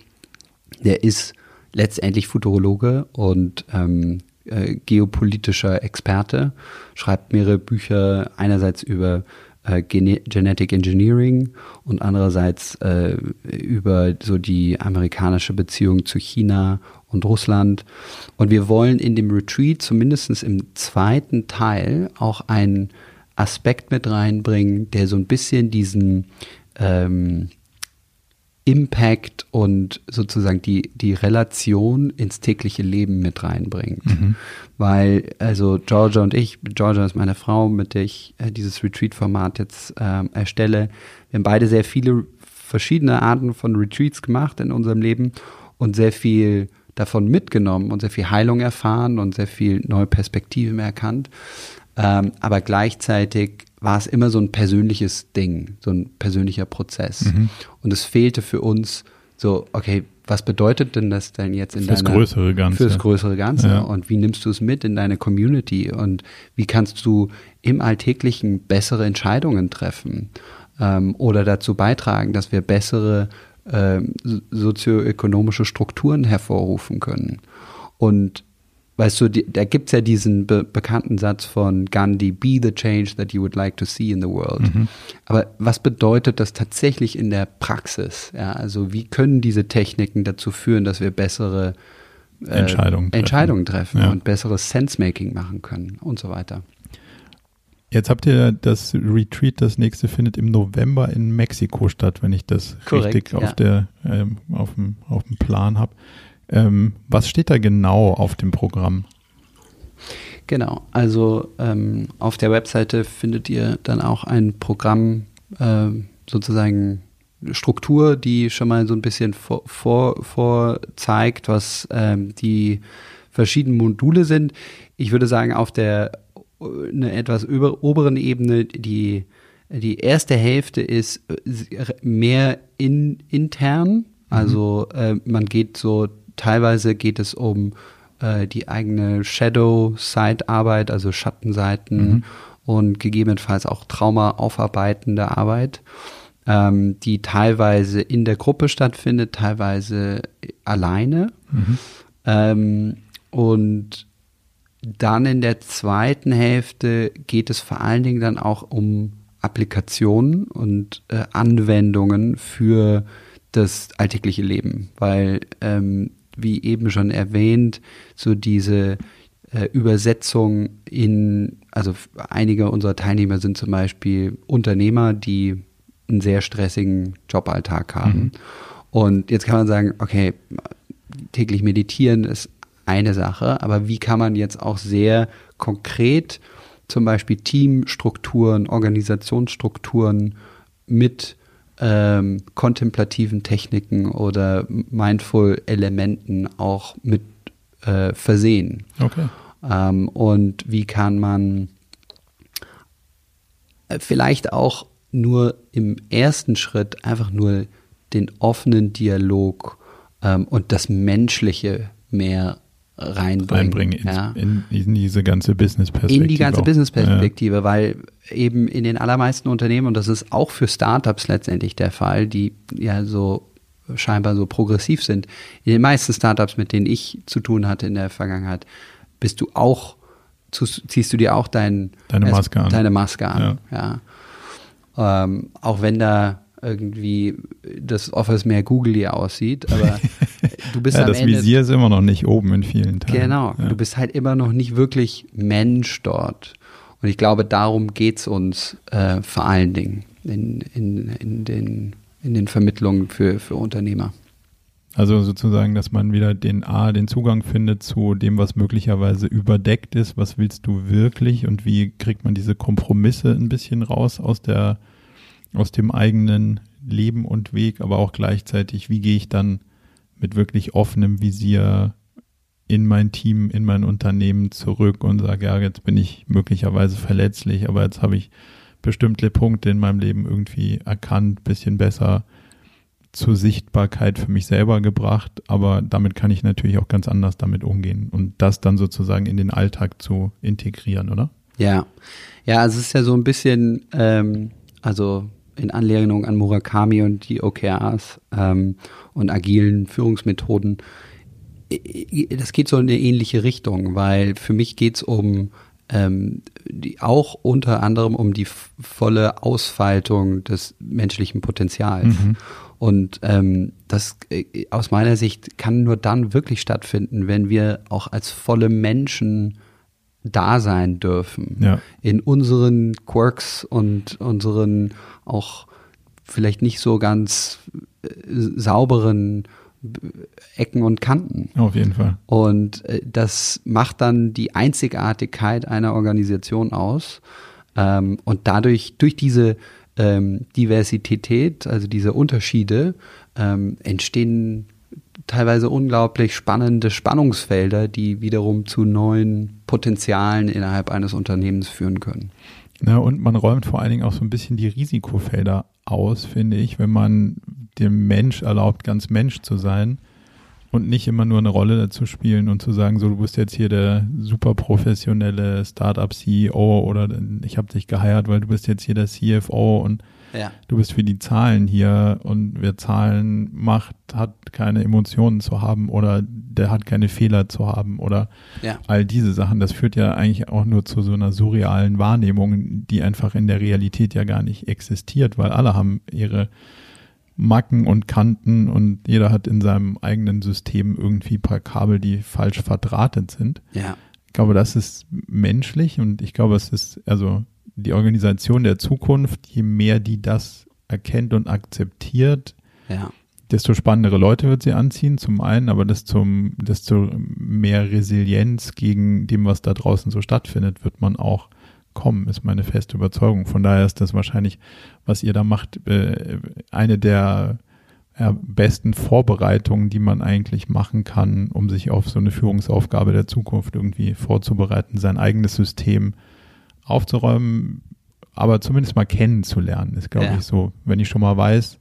der ist letztendlich Futurologe und ähm, äh, geopolitischer Experte, schreibt mehrere Bücher einerseits über äh, Gene Genetic Engineering und andererseits äh, über so die amerikanische Beziehung zu China und Russland. Und wir wollen in dem Retreat zumindest im zweiten Teil auch einen Aspekt mit reinbringen, der so ein bisschen diesen ähm, Impact und sozusagen die, die Relation ins tägliche Leben mit reinbringt. Mhm. Weil, also Georgia und ich, Georgia ist meine Frau, mit der ich äh, dieses Retreat-Format jetzt ähm, erstelle. Wir haben beide sehr viele verschiedene Arten von Retreats gemacht in unserem Leben und sehr viel davon mitgenommen und sehr viel Heilung erfahren und sehr viel neue Perspektiven erkannt. Ähm, aber gleichzeitig war es immer so ein persönliches Ding, so ein persönlicher Prozess. Mhm. Und es fehlte für uns so, okay, was bedeutet denn das denn jetzt in fürs deiner größere Ganze? Fürs größere Ganze. Ja. Und wie nimmst du es mit in deine Community? Und wie kannst du im Alltäglichen bessere Entscheidungen treffen? Ähm, oder dazu beitragen, dass wir bessere ähm, sozioökonomische Strukturen hervorrufen können? Und weißt du, die, da gibt's ja diesen be bekannten Satz von Gandhi, be the change that you would like to see in the world. Mhm. Aber was bedeutet das tatsächlich in der Praxis? Ja, also wie können diese Techniken dazu führen, dass wir bessere äh, Entscheidungen treffen, Entscheidungen treffen ja. und besseres Sense-Making machen können und so weiter. Jetzt habt ihr das Retreat, das nächste findet im November in Mexiko statt, wenn ich das Korrekt, richtig ja. auf, der, ähm, auf, dem, auf dem Plan habe. Ähm, was steht da genau auf dem Programm? Genau, also ähm, auf der Webseite findet ihr dann auch ein Programm, äh, sozusagen Struktur, die schon mal so ein bisschen vor, vor, vor zeigt, was ähm, die verschiedenen Module sind. Ich würde sagen, auf der eine etwas über, oberen Ebene, die, die erste Hälfte ist mehr in, intern. Also mhm. äh, man geht so Teilweise geht es um äh, die eigene Shadow-Side-Arbeit, also Schattenseiten mhm. und gegebenenfalls auch Trauma-aufarbeitende Arbeit, ähm, die teilweise in der Gruppe stattfindet, teilweise alleine. Mhm. Ähm, und dann in der zweiten Hälfte geht es vor allen Dingen dann auch um Applikationen und äh, Anwendungen für das alltägliche Leben, weil ähm, wie eben schon erwähnt, so diese äh, Übersetzung in, also einige unserer Teilnehmer sind zum Beispiel Unternehmer, die einen sehr stressigen Joballtag haben. Mhm. Und jetzt kann man sagen, okay, täglich meditieren ist eine Sache, aber wie kann man jetzt auch sehr konkret zum Beispiel Teamstrukturen, Organisationsstrukturen mit ähm, kontemplativen Techniken oder Mindful-Elementen auch mit äh, versehen. Okay. Ähm, und wie kann man äh, vielleicht auch nur im ersten Schritt einfach nur den offenen Dialog ähm, und das Menschliche mehr reinbringen. reinbringen ja. in, in, diese ganze Business-Perspektive. In die ganze Business-Perspektive, ja. weil eben in den allermeisten Unternehmen, und das ist auch für Startups letztendlich der Fall, die ja so scheinbar so progressiv sind, in den meisten Startups, mit denen ich zu tun hatte in der Vergangenheit, bist du auch, ziehst du dir auch dein, deine Maske an. Deine Maske an, ja. ja. Ähm, auch wenn da irgendwie das Office mehr googly aussieht, aber du bist ja, am das Ende, Visier ist immer noch nicht oben in vielen Teilen. Genau, ja. du bist halt immer noch nicht wirklich Mensch dort. Und ich glaube, darum geht es uns äh, vor allen Dingen in, in, in, den, in den Vermittlungen für, für Unternehmer. Also sozusagen, dass man wieder den A, den Zugang findet zu dem, was möglicherweise überdeckt ist. Was willst du wirklich und wie kriegt man diese Kompromisse ein bisschen raus aus der aus dem eigenen Leben und Weg, aber auch gleichzeitig, wie gehe ich dann mit wirklich offenem Visier in mein Team, in mein Unternehmen zurück und sage, ja, jetzt bin ich möglicherweise verletzlich, aber jetzt habe ich bestimmte Punkte in meinem Leben irgendwie erkannt, bisschen besser zur Sichtbarkeit für mich selber gebracht, aber damit kann ich natürlich auch ganz anders damit umgehen und das dann sozusagen in den Alltag zu integrieren, oder? Ja, ja, es ist ja so ein bisschen, ähm, also in Anlehnung an Murakami und die OKRs ähm, und agilen Führungsmethoden. Das geht so in eine ähnliche Richtung, weil für mich geht es um ähm, die, auch unter anderem um die volle Ausfaltung des menschlichen Potenzials. Mhm. Und ähm, das äh, aus meiner Sicht kann nur dann wirklich stattfinden, wenn wir auch als volle Menschen da sein dürfen. Ja. In unseren Quirks und unseren auch vielleicht nicht so ganz äh, sauberen Ecken und Kanten. Auf jeden Fall. Und äh, das macht dann die Einzigartigkeit einer Organisation aus. Ähm, und dadurch, durch diese ähm, Diversität, also diese Unterschiede, ähm, entstehen teilweise unglaublich spannende Spannungsfelder, die wiederum zu neuen Potenzialen innerhalb eines Unternehmens führen können. Ja, und man räumt vor allen Dingen auch so ein bisschen die Risikofelder aus, finde ich, wenn man dem Mensch erlaubt, ganz Mensch zu sein und nicht immer nur eine Rolle dazu spielen und zu sagen, so du bist jetzt hier der super professionelle Startup CEO oder ich habe dich geheiert, weil du bist jetzt hier der CFO und ja. Du bist für die Zahlen hier und wer Zahlen macht, hat keine Emotionen zu haben oder der hat keine Fehler zu haben oder ja. all diese Sachen. Das führt ja eigentlich auch nur zu so einer surrealen Wahrnehmung, die einfach in der Realität ja gar nicht existiert, weil alle haben ihre Macken und Kanten und jeder hat in seinem eigenen System irgendwie ein paar Kabel, die falsch verdrahtet sind. Ja. Ich glaube, das ist menschlich und ich glaube, es ist, also die Organisation der Zukunft, je mehr die das erkennt und akzeptiert, ja. desto spannendere Leute wird sie anziehen, zum einen, aber desto, desto mehr Resilienz gegen dem, was da draußen so stattfindet, wird man auch kommen, ist meine feste Überzeugung. Von daher ist das wahrscheinlich, was ihr da macht, äh, eine der ja, besten Vorbereitungen, die man eigentlich machen kann, um sich auf so eine Führungsaufgabe der Zukunft irgendwie vorzubereiten, sein eigenes System aufzuräumen, aber zumindest mal kennenzulernen, ist, glaube ja. ich, so. Wenn ich schon mal weiß,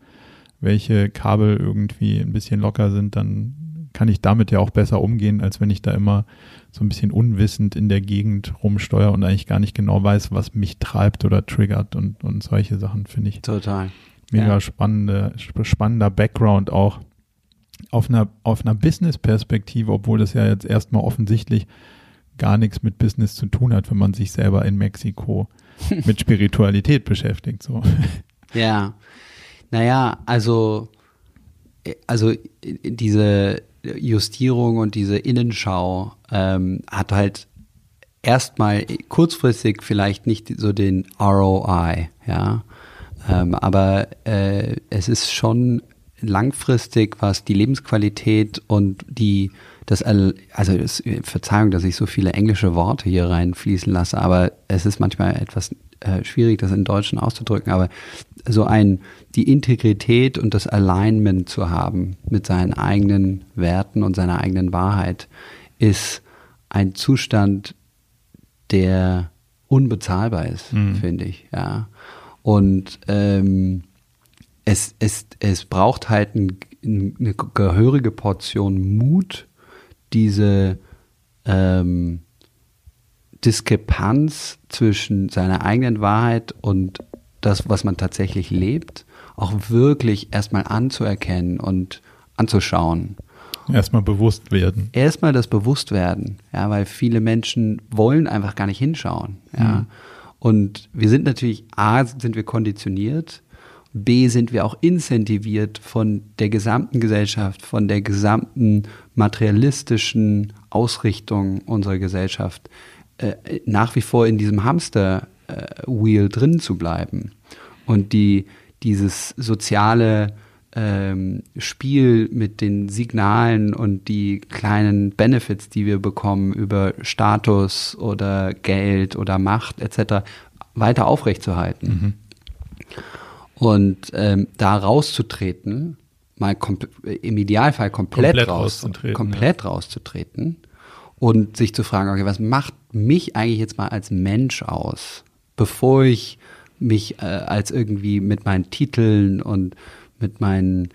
welche Kabel irgendwie ein bisschen locker sind, dann kann ich damit ja auch besser umgehen, als wenn ich da immer so ein bisschen unwissend in der Gegend rumsteuere und eigentlich gar nicht genau weiß, was mich treibt oder triggert und, und solche Sachen, finde ich. Total. Mega ja. spannende, spannender Background auch auf einer, auf einer Business-Perspektive, obwohl das ja jetzt erstmal offensichtlich gar nichts mit Business zu tun hat, wenn man sich selber in Mexiko mit Spiritualität beschäftigt. So. Ja, naja, also also diese Justierung und diese Innenschau ähm, hat halt erstmal kurzfristig vielleicht nicht so den ROI, ja. Ähm, aber äh, es ist schon langfristig, was die Lebensqualität und die das also es, Verzeihung, dass ich so viele englische Worte hier reinfließen lasse, aber es ist manchmal etwas äh, schwierig, das in Deutschen auszudrücken, aber so ein die Integrität und das Alignment zu haben mit seinen eigenen Werten und seiner eigenen Wahrheit ist ein Zustand, der unbezahlbar ist, mhm. finde ich, ja. Und ähm, es, es, es braucht halt ein, eine gehörige Portion Mut, diese ähm, Diskrepanz zwischen seiner eigenen Wahrheit und das, was man tatsächlich lebt, auch wirklich erstmal anzuerkennen und anzuschauen. Erstmal bewusst werden. Erstmal das Bewusstwerden, ja, weil viele Menschen wollen einfach gar nicht hinschauen, ja. Mhm. Und wir sind natürlich, A, sind wir konditioniert, B, sind wir auch incentiviert von der gesamten Gesellschaft, von der gesamten materialistischen Ausrichtung unserer Gesellschaft, äh, nach wie vor in diesem Hamster-Wheel äh, drin zu bleiben. Und die, dieses soziale ähm, Spiel mit den Signalen und die kleinen Benefits, die wir bekommen über Status oder Geld oder Macht etc., weiter aufrechtzuerhalten. Mhm. Und ähm, da rauszutreten, mal im Idealfall komplett, komplett raus, rauszutreten, komplett ja. rauszutreten und sich zu fragen, okay, was macht mich eigentlich jetzt mal als Mensch aus, bevor ich mich äh, als irgendwie mit meinen Titeln und mit meinen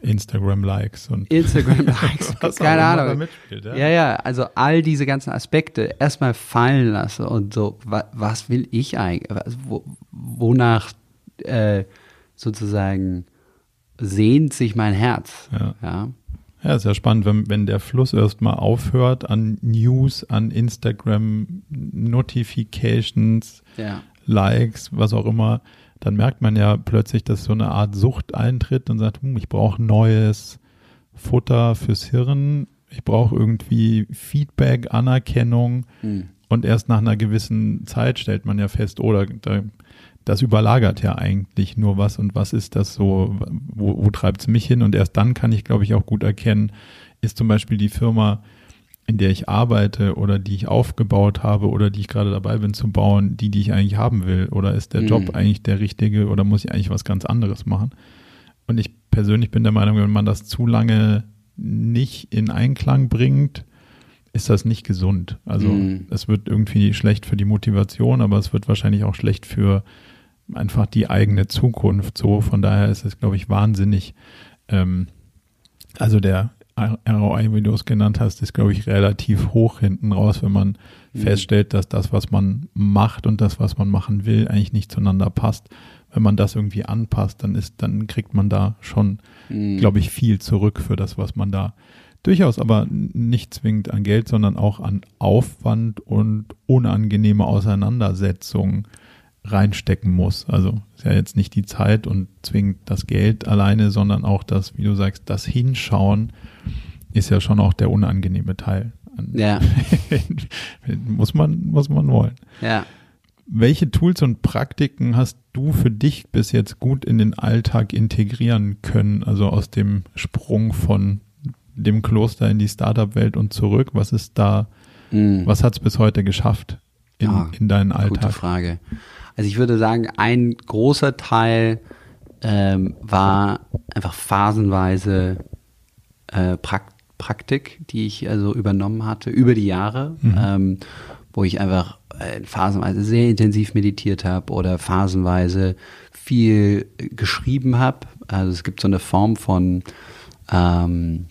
Instagram-Likes und Instagram-Likes, keine Ahnung. Ja? ja? ja, also all diese ganzen Aspekte erstmal fallen lasse und so, wa was will ich eigentlich, wo, wonach äh, sozusagen sehnt sich mein Herz. Ja. ja. Ja, ist ja spannend, wenn, wenn der Fluss erstmal aufhört an News, an Instagram, Notifications, ja. Likes, was auch immer, dann merkt man ja plötzlich, dass so eine Art Sucht eintritt und sagt, hm, ich brauche neues Futter fürs Hirn, ich brauche irgendwie Feedback, Anerkennung. Mhm. Und erst nach einer gewissen Zeit stellt man ja fest, oder oh, da das überlagert ja eigentlich nur was und was ist das so, wo, wo treibt es mich hin? Und erst dann kann ich, glaube ich, auch gut erkennen, ist zum Beispiel die Firma, in der ich arbeite oder die ich aufgebaut habe oder die ich gerade dabei bin zu bauen, die, die ich eigentlich haben will? Oder ist der mhm. Job eigentlich der richtige oder muss ich eigentlich was ganz anderes machen? Und ich persönlich bin der Meinung, wenn man das zu lange nicht in Einklang bringt, ist das nicht gesund. Also mhm. es wird irgendwie schlecht für die Motivation, aber es wird wahrscheinlich auch schlecht für einfach die eigene Zukunft so. Von daher ist es, glaube ich, wahnsinnig. Ähm, also der ROI, wie du es genannt hast, ist, glaube ich, relativ hoch hinten raus, wenn man mhm. feststellt, dass das, was man macht und das, was man machen will, eigentlich nicht zueinander passt. Wenn man das irgendwie anpasst, dann ist, dann kriegt man da schon, mhm. glaube ich, viel zurück für das, was man da durchaus aber nicht zwingend an Geld, sondern auch an Aufwand und unangenehme Auseinandersetzungen reinstecken muss. Also ist ja jetzt nicht die Zeit und zwingend das Geld alleine, sondern auch das, wie du sagst, das Hinschauen ist ja schon auch der unangenehme Teil. Ja. muss man, muss man wollen. Ja. Welche Tools und Praktiken hast du für dich bis jetzt gut in den Alltag integrieren können? Also aus dem Sprung von dem Kloster in die Startup-Welt und zurück. Was ist da, mm. was hat es bis heute geschafft in, ah, in deinen Alltag? Gute Frage. Also ich würde sagen, ein großer Teil ähm, war einfach phasenweise äh, Prakt Praktik, die ich also übernommen hatte über die Jahre, mhm. ähm, wo ich einfach äh, phasenweise sehr intensiv meditiert habe oder phasenweise viel geschrieben habe. Also es gibt so eine Form von ähm,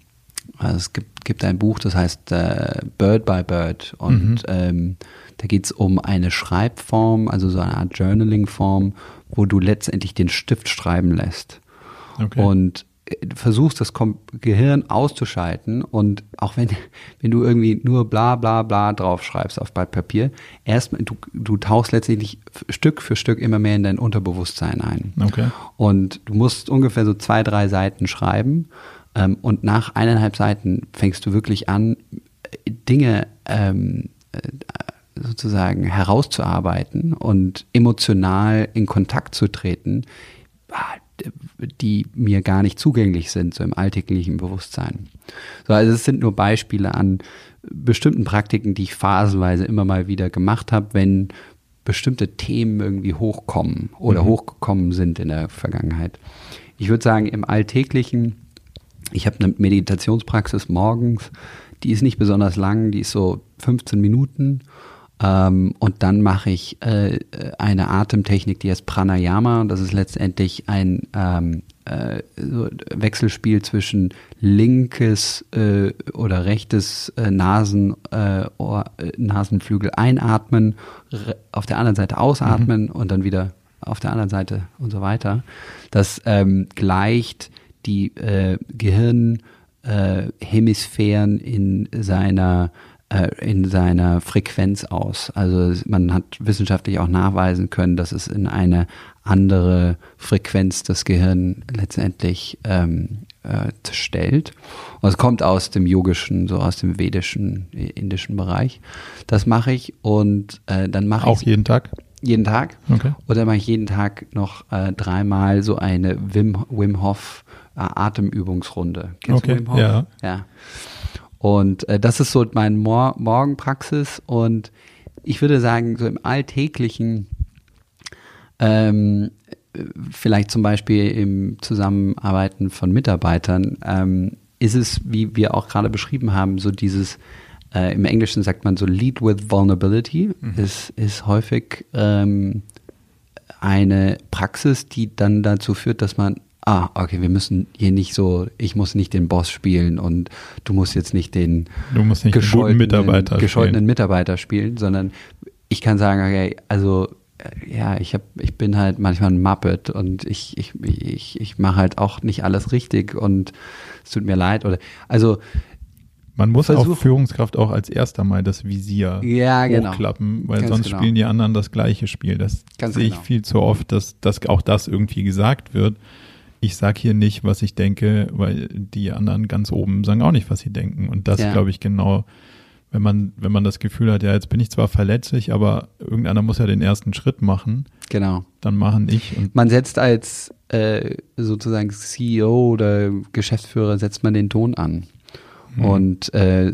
also es gibt, gibt ein Buch, das heißt äh, Bird by Bird und mhm. Da geht es um eine Schreibform, also so eine Art Journaling-Form, wo du letztendlich den Stift schreiben lässt. Okay. Und äh, versuchst das Gehirn auszuschalten und auch wenn, wenn du irgendwie nur bla bla bla draufschreibst auf Blatt Papier, erstmal, du, du tauchst letztendlich Stück für Stück immer mehr in dein Unterbewusstsein ein. Okay. Und du musst ungefähr so zwei, drei Seiten schreiben Ähm, und nach eineinhalb Seiten fängst du wirklich an, Dinge ähm, äh, sozusagen herauszuarbeiten und emotional in Kontakt zu treten, ah, die mir gar nicht zugänglich sind, so im alltäglichen Bewusstsein. So, also es sind nur Beispiele an bestimmten Praktiken, die ich phasenweise immer mal wieder gemacht habe, wenn bestimmte Themen irgendwie hochkommen oder mhm. hochgekommen sind in der Vergangenheit. Ich würde sagen, im Alltäglichen, ich habe eine Meditationspraxis morgens, die ist nicht besonders lang, die ist so 15 Minuten. Ähm, und dann mache ich äh, eine Atemtechnik, die heißt Pranayama. Und das ist letztendlich ein ähm, äh, Wechselspiel zwischen linkes äh, oder rechtes äh, Nasen, äh, Ohr, äh, Nasenflügel einatmen, auf der anderen Seite ausatmen mhm. und dann wieder auf der anderen Seite und so weiter. Das ähm, gleicht die Gehirnhemisphären in seiner in seiner Frequenz aus. Also man hat wissenschaftlich auch nachweisen können, dass es in eine andere Frequenz das Gehirn letztendlich ähm, äh, stellt. Und es kommt aus dem yogischen, so aus dem vedischen, indischen Bereich. Das mache ich und äh, dann mache ich auch jeden Tag. Jeden Tag. Okay. Oder mache ich jeden Tag noch äh, dreimal so eine Wim, Wim Hof äh, Atemübungsrunde. Kennst okay. du Wim Hof? Ja. ja. Und äh, das ist so meine Mor Morgenpraxis. Und ich würde sagen, so im Alltäglichen, ähm, vielleicht zum Beispiel im Zusammenarbeiten von Mitarbeitern, ähm, ist es, wie wir auch gerade beschrieben haben, so dieses, äh, im Englischen sagt man so Lead with Vulnerability, mhm. ist, ist häufig ähm, eine Praxis, die dann dazu führt, dass man ah, okay, wir müssen hier nicht so, ich muss nicht den Boss spielen und du musst jetzt nicht den, du musst nicht gescholtenen, Mitarbeiter, gescholtenen spielen. Mitarbeiter spielen, sondern ich kann sagen, okay, also äh, ja, ich hab, ich bin halt manchmal ein Muppet und ich, ich, ich, ich mache halt auch nicht alles richtig und es tut mir leid. Oder also man muss Versuch, auf Führungskraft auch als erster mal das Visier ja, genau. hochklappen, weil Ganz sonst genau. spielen die anderen das gleiche Spiel. Das Ganz sehe ich genau. viel zu oft, dass, dass auch das irgendwie gesagt wird ich sage hier nicht, was ich denke, weil die anderen ganz oben sagen auch nicht, was sie denken. Und das ja. glaube ich genau, wenn man, wenn man das Gefühl hat, ja, jetzt bin ich zwar verletzlich, aber irgendeiner muss ja den ersten Schritt machen. Genau. Dann machen ich. Und man setzt als äh, sozusagen CEO oder Geschäftsführer setzt man den Ton an. Mhm. Und äh,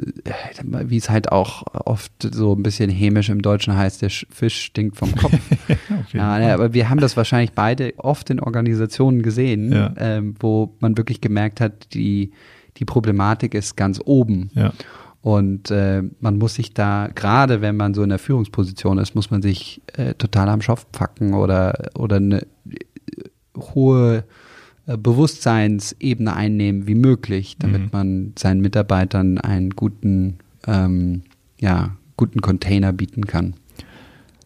wie es halt auch oft so ein bisschen hämisch im Deutschen heißt, der Fisch stinkt vom Kopf. ja, ja, aber wir haben das wahrscheinlich beide oft in Organisationen gesehen, ja. ähm, wo man wirklich gemerkt hat, die, die Problematik ist ganz oben. Ja. Und äh, man muss sich da, gerade wenn man so in der Führungsposition ist, muss man sich äh, total am Schopf packen oder, oder eine äh, hohe Bewusstseinsebene einnehmen wie möglich, damit mhm. man seinen Mitarbeitern einen guten, ähm, ja, guten Container bieten kann.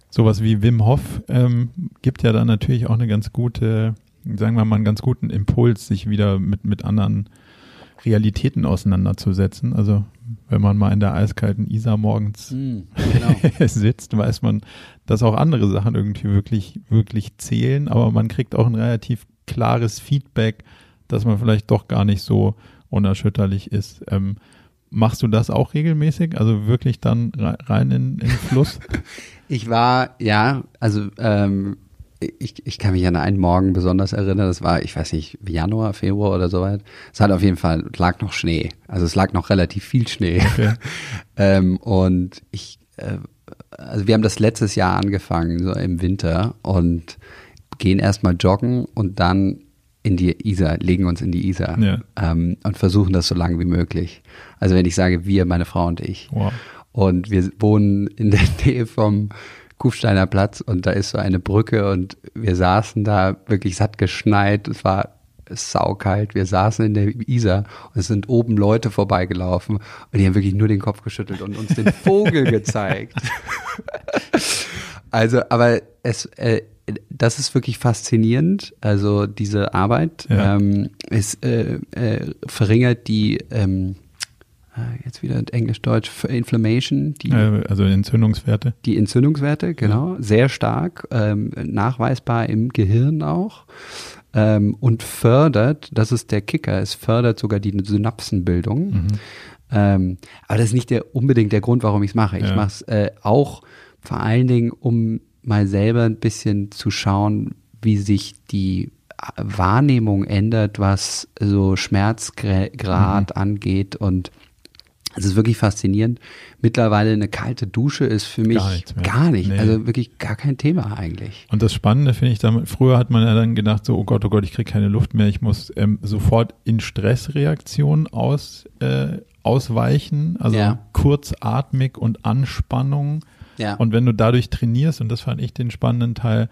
Sowas wie Wim Hof ähm, gibt ja dann natürlich auch eine ganz gute, sagen wir mal, einen ganz guten Impuls, sich wieder mit, mit anderen Realitäten auseinanderzusetzen. Also wenn man mal in der eiskalten Isar morgens mm, genau. sitzt, weiß man, dass auch andere Sachen irgendwie wirklich, wirklich zählen, aber man kriegt auch ein relativ klares Feedback, dass man vielleicht doch gar nicht so unerschütterlich ist. Ähm, machst du das auch regelmäßig? Also wirklich dann rein in, in den Fluss? ich war, ja, also ähm, ich, ich kann mich an einen Morgen besonders erinnern, das war, ich weiß nicht, Januar, Februar oder so weit. Es hat auf jeden Fall, lag noch Schnee. Also es lag noch relativ viel Schnee. Okay. ähm, und ich, äh, also wir haben das letztes Jahr angefangen, so im Winter und gehen erstmal joggen und dann in die Isar, legen uns in die Isar ja. ähm, und versuchen das so lange wie möglich. Also wenn ich sage wir, meine Frau und ich. Wow. Und wir wohnen in der Nähe vom Kufsteiner Platz und da ist so eine Brücke und wir saßen da wirklich satt geschneit. Es war saukalt. Wir saßen in der Isar und es sind oben Leute vorbeigelaufen und die haben wirklich nur den Kopf geschüttelt und uns den Vogel gezeigt. also, aber es, äh, das ist wirklich faszinierend. Also diese Arbeit ja. ähm, ist, äh, äh, verringert die ähm, äh, jetzt wieder Englisch-Deutsch, Inflammation, die, also Entzündungswerte. Die Entzündungswerte, genau, ja. sehr stark, ähm, nachweisbar im Gehirn auch. ähm, und fördert, das ist der Kicker, es fördert sogar die Synapsenbildung. Mhm. Ähm, aber das ist nicht der, unbedingt der Grund, warum ich es mache. Ich ja. mache es äh, auch vor allen Dingen, um mal selber ein bisschen zu schauen, wie sich die Wahrnehmung ändert, was so Schmerzgrad mhm. angeht und es ist wirklich faszinierend. Mittlerweile eine kalte Dusche ist für mich gar, gar nicht. Nee. Also wirklich gar kein Thema eigentlich. Und das Spannende finde ich damit, früher hat man ja dann gedacht, so, oh Gott, oh Gott, ich kriege keine Luft mehr, ich muss ähm, sofort in Stressreaktionen aus, äh, ausweichen, also ja. kurzatmig und Anspannung. Ja. Und wenn du dadurch trainierst, und das fand ich den spannenden Teil,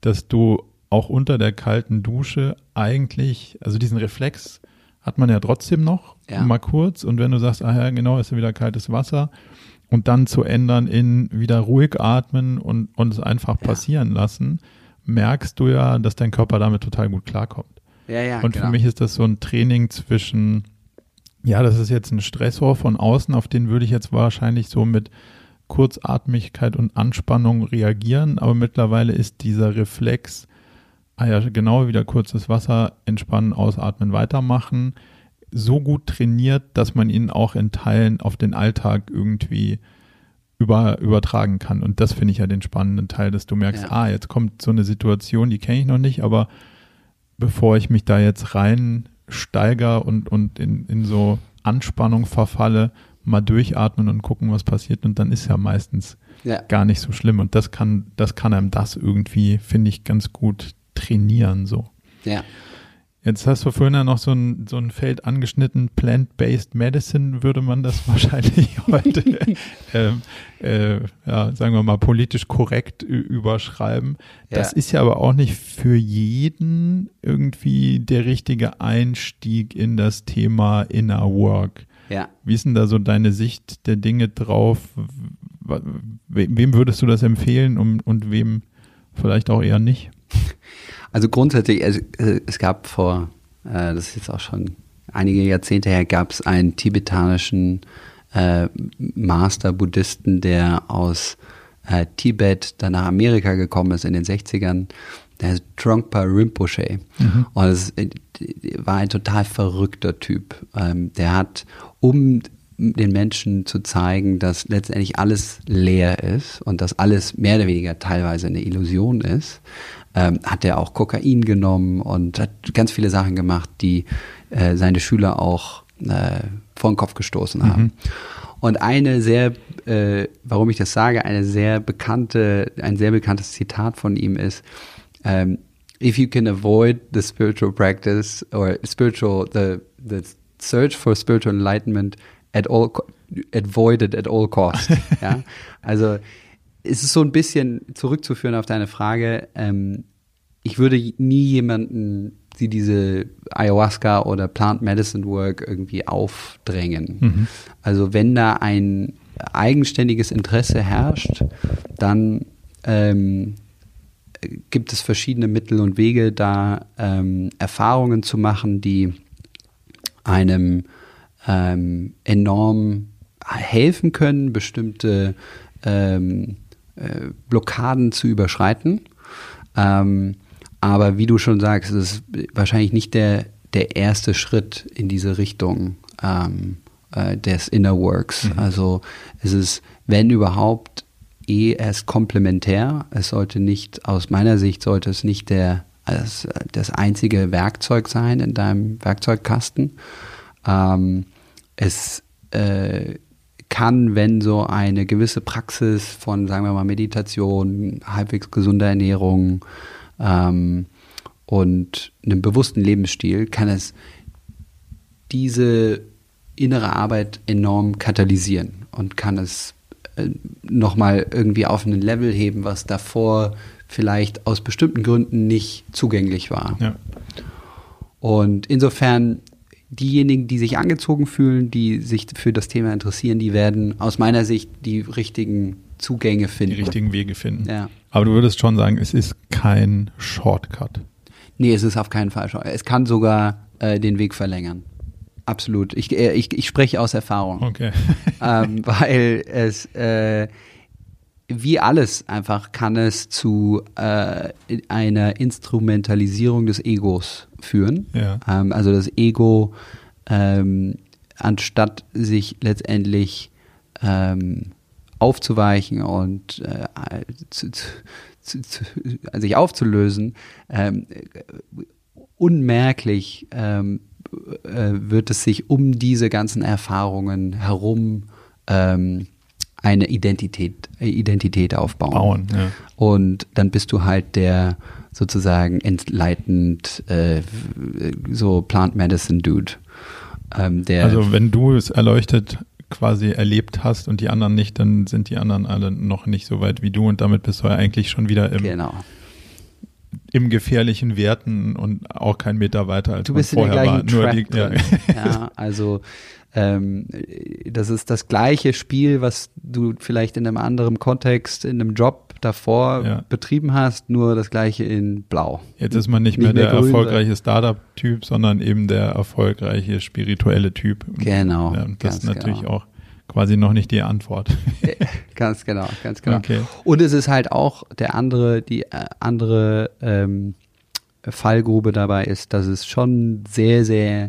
dass du auch unter der kalten Dusche eigentlich, also diesen Reflex hat man ja trotzdem noch, ja. mal kurz. Und wenn du sagst, ah ja, genau, ist ja wieder kaltes Wasser, und dann zu ändern in wieder ruhig atmen und, und es einfach ja. passieren lassen, merkst du ja, dass dein Körper damit total gut klarkommt. Ja, ja, und genau. für mich ist das so ein Training zwischen, ja, das ist jetzt ein Stressor von außen, auf den würde ich jetzt wahrscheinlich so mit Kurzatmigkeit und Anspannung reagieren, aber mittlerweile ist dieser Reflex, ah ja, genau wieder kurzes Wasser, entspannen, ausatmen, weitermachen, so gut trainiert, dass man ihn auch in Teilen auf den Alltag irgendwie über, übertragen kann. Und das finde ich ja den spannenden Teil, dass du merkst, ja. ah, jetzt kommt so eine Situation, die kenne ich noch nicht, aber bevor ich mich da jetzt rein steiger und, und in, in so Anspannung verfalle, mal durchatmen und gucken, was passiert. Und dann ist ja meistens ja. gar nicht so schlimm. Und das kann, das kann einem das irgendwie, finde ich, ganz gut trainieren, so. Ja. Jetzt hast du vorhin ja noch so ein, so ein Feld angeschnitten, Plant-Based Medicine würde man das wahrscheinlich heute, äh, äh, ja, sagen wir mal, politisch korrekt überschreiben. Ja. Das ist ja aber auch nicht für jeden irgendwie der richtige Einstieg in das Thema Inner Work. Ja. Wie ist denn da so deine Sicht der Dinge drauf? Wem würdest du das empfehlen und, und wem vielleicht auch eher nicht? Also grundsätzlich, es, es gab vor, äh, das ist jetzt auch schon einige Jahrzehnte her, gab es einen tibetanischen äh, Master-Buddhisten, der aus äh, Tibet dann nach Amerika gekommen ist in den 60ern. Der heißt Trungpa Rinpoche. Mhm. Und es war ein total verrückter Typ. Ähm, der hat, um den Menschen zu zeigen, dass letztendlich alles leer ist und dass alles mehr oder weniger teilweise eine Illusion ist, ähm, hat er auch Kokain genommen und hat ganz viele Sachen gemacht, die äh, seine Schüler auch äh, vor den Kopf gestoßen haben. Mhm. Und eine sehr, äh, warum ich das sage, eine sehr bekannte, ein sehr bekanntes Zitat von ihm ist, ähm, if you can avoid the spiritual practice or spiritual, the, the search for spiritual enlightenment at all, avoid it at all cost. ja? Also es ist so ein bisschen zurückzuführen auf deine Frage. Ähm, ich würde nie jemanden die diese Ayahuasca oder Plant Medicine Work irgendwie aufdrängen. Mhm. Also wenn da ein eigenständiges Interesse herrscht, dann ähm, gibt es verschiedene Mittel und Wege, da ähm, Erfahrungen zu machen, die einem ähm, enorm helfen können, bestimmte ähm, äh, Blockaden zu überschreiten. Ähm, aber wie du schon sagst, es ist wahrscheinlich nicht der, der erste Schritt in diese Richtung ähm, äh, des Inner Works. Mhm. Also es ist, wenn überhaupt, eh erst komplementär. Es sollte nicht, aus meiner Sicht sollte es nicht der, das, das einzige Werkzeug sein in deinem Werkzeugkasten. Ähm, es äh, kann, wenn so eine gewisse Praxis von, sagen wir mal, Meditation, halbwegs gesunder Ernährung ähm, und einem bewussten Lebensstil, kann es diese innere Arbeit enorm katalysieren und kann es nochmal irgendwie auf ein Level heben, was davor vielleicht aus bestimmten Gründen nicht zugänglich war. Ja. Und insofern diejenigen, die sich angezogen fühlen, die sich für das Thema interessieren, die werden aus meiner Sicht die richtigen Zugänge finden. Die richtigen Wege finden. Ja. Aber du würdest schon sagen, es ist kein Shortcut. Nee, es ist auf keinen Fall Shortcut. Es kann sogar äh, den Weg verlängern. Absolut. Ich, äh, ich, ich spreche aus Erfahrung. Okay. ähm, weil es, äh, wie alles einfach kann es zu äh, einer Instrumentalisierung des Egos führen. Ja. Ähm, also das Ego, ähm, anstatt sich letztendlich ähm, aufzuweichen und äh, zu, zu, zu, sich aufzulösen, ähm, unmerklich ähm, äh, wird es sich um diese ganzen Erfahrungen herum ähm, eine Identität, Identität aufbauen. Bauen, ja. Und dann bist du halt der sozusagen entleitend äh, so Plant Medicine Dude. Ähm, der also wenn du es erleuchtet quasi erlebt hast und die anderen nicht, dann sind die anderen alle noch nicht so weit wie du und damit bist du ja eigentlich schon wieder im, genau. Im gefährlichen Werten und auch kein Meter weiter als du bist man vorher in der war. Nur die, ja. ja, also ähm, das ist das gleiche Spiel, was du vielleicht in einem anderen Kontext, in einem Job davor Ja. betrieben hast, nur das gleiche in Blau. Jetzt ist man nicht, Nicht mehr mehr der grün, erfolgreiche Startup-Typ, sondern eben der erfolgreiche spirituelle Typ. Genau, Ja, und das ist natürlich genau. auch quasi noch nicht die Antwort. Ganz genau, ganz genau. Okay. Und es ist halt auch der andere, die äh, andere ähm, Fallgrube dabei ist, dass es schon sehr, sehr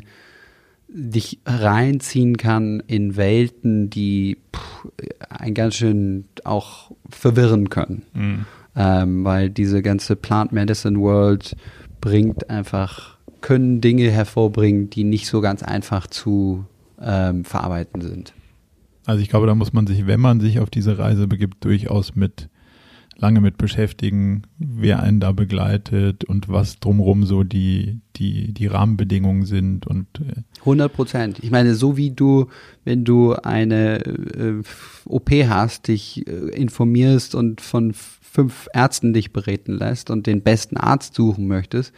dich reinziehen kann in Welten, die pff, ein ganz schön auch verwirren können. Mhm. Ähm, weil diese ganze Plant Medicine World bringt einfach, können Dinge hervorbringen, die nicht so ganz einfach zu ähm, verarbeiten sind. Also ich glaube, da muss man sich, wenn man sich auf diese Reise begibt, durchaus mit lange mit beschäftigen, wer einen da begleitet und was drumherum so die, die, die Rahmenbedingungen sind und äh, 100 Prozent. Ich meine, so wie du, wenn du eine äh, OP hast, dich äh, informierst und von fünf Ärzten dich bereden lässt und den besten Arzt suchen möchtest,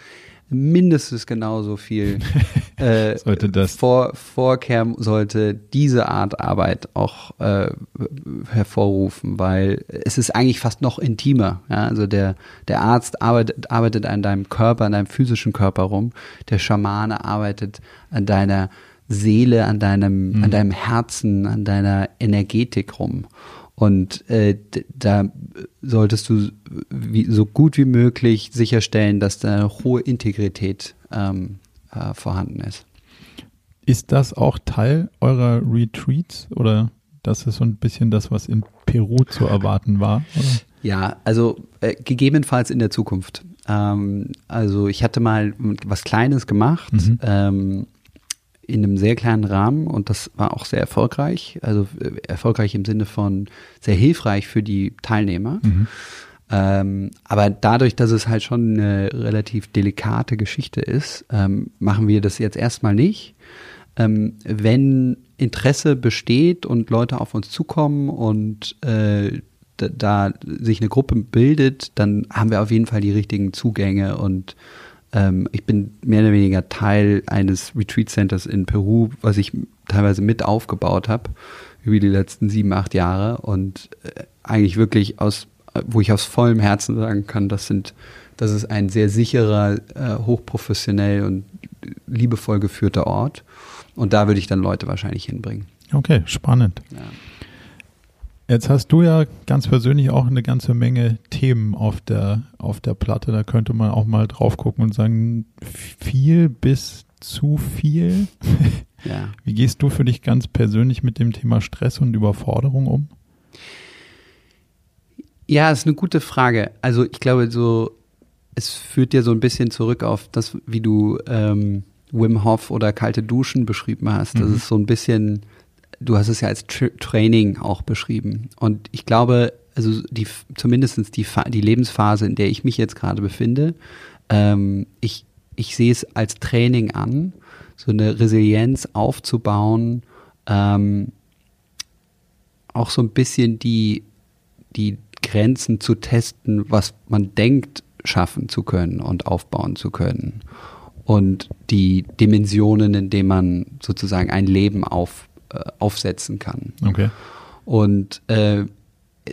mindestens genauso viel äh, Sollte das- vor, Vorkehr sollte diese Art Arbeit auch äh, hervorrufen, weil es ist eigentlich fast noch intimer. Ja? Also der, der Arzt arbeitet, arbeitet an deinem Körper, an deinem physischen Körper rum, der Schamane arbeitet an deiner Seele, an deinem, an deinem Herzen, an deiner Energetik rum. Und äh, da solltest du wie, so gut wie möglich sicherstellen, dass da eine hohe Integrität ähm, äh, vorhanden ist. Ist das auch Teil eurer Retreats oder das ist so ein bisschen das, was in Peru zu erwarten war? Oder? Ja, also äh, gegebenenfalls in der Zukunft. Ähm, also ich hatte mal was Kleines gemacht, Mhm. ähm, in einem sehr kleinen Rahmen und das war auch sehr erfolgreich. Also äh, erfolgreich im Sinne von sehr hilfreich für die Teilnehmer. Mhm. Ähm, aber dadurch, dass es halt schon eine relativ delikate Geschichte ist, ähm, machen wir das jetzt erstmal nicht. Ähm, wenn Interesse besteht und Leute auf uns zukommen und äh, da, da sich eine Gruppe bildet, dann haben wir auf jeden Fall die richtigen Zugänge und ähm, ich bin mehr oder weniger Teil eines Retreat Centers in Peru, was ich teilweise mit aufgebaut habe über die letzten sieben, acht Jahre und äh, eigentlich wirklich aus, wo ich aus vollem Herzen sagen kann, das sind, das ist ein sehr sicherer, äh, hochprofessionell und liebevoll geführter Ort. Und da würde ich dann Leute wahrscheinlich hinbringen. Okay, spannend. Ja. Jetzt hast du ja ganz persönlich auch eine ganze Menge Themen auf der, auf der Platte. Da könnte man auch mal drauf gucken und sagen, viel bis zu viel. ja. Wie gehst du für dich ganz persönlich mit dem Thema Stress und Überforderung um? Ja, ist eine gute Frage. Also ich glaube, so es führt dir so ein bisschen zurück auf das, wie du ähm, Wim Hof oder kalte Duschen beschrieben hast. Das Mhm. ist so ein bisschen, du hast es ja als Tra Training auch beschrieben. Und ich glaube, also die zumindestens die, die Lebensphase, in der ich mich jetzt gerade befinde, ähm, ich, ich sehe es als Training an, so eine Resilienz aufzubauen, ähm, auch so ein bisschen die, die Grenzen zu testen, was man denkt, schaffen zu können und aufbauen zu können. Und die Dimensionen, in denen man sozusagen ein Leben auf, äh, aufsetzen kann. Okay. Und äh,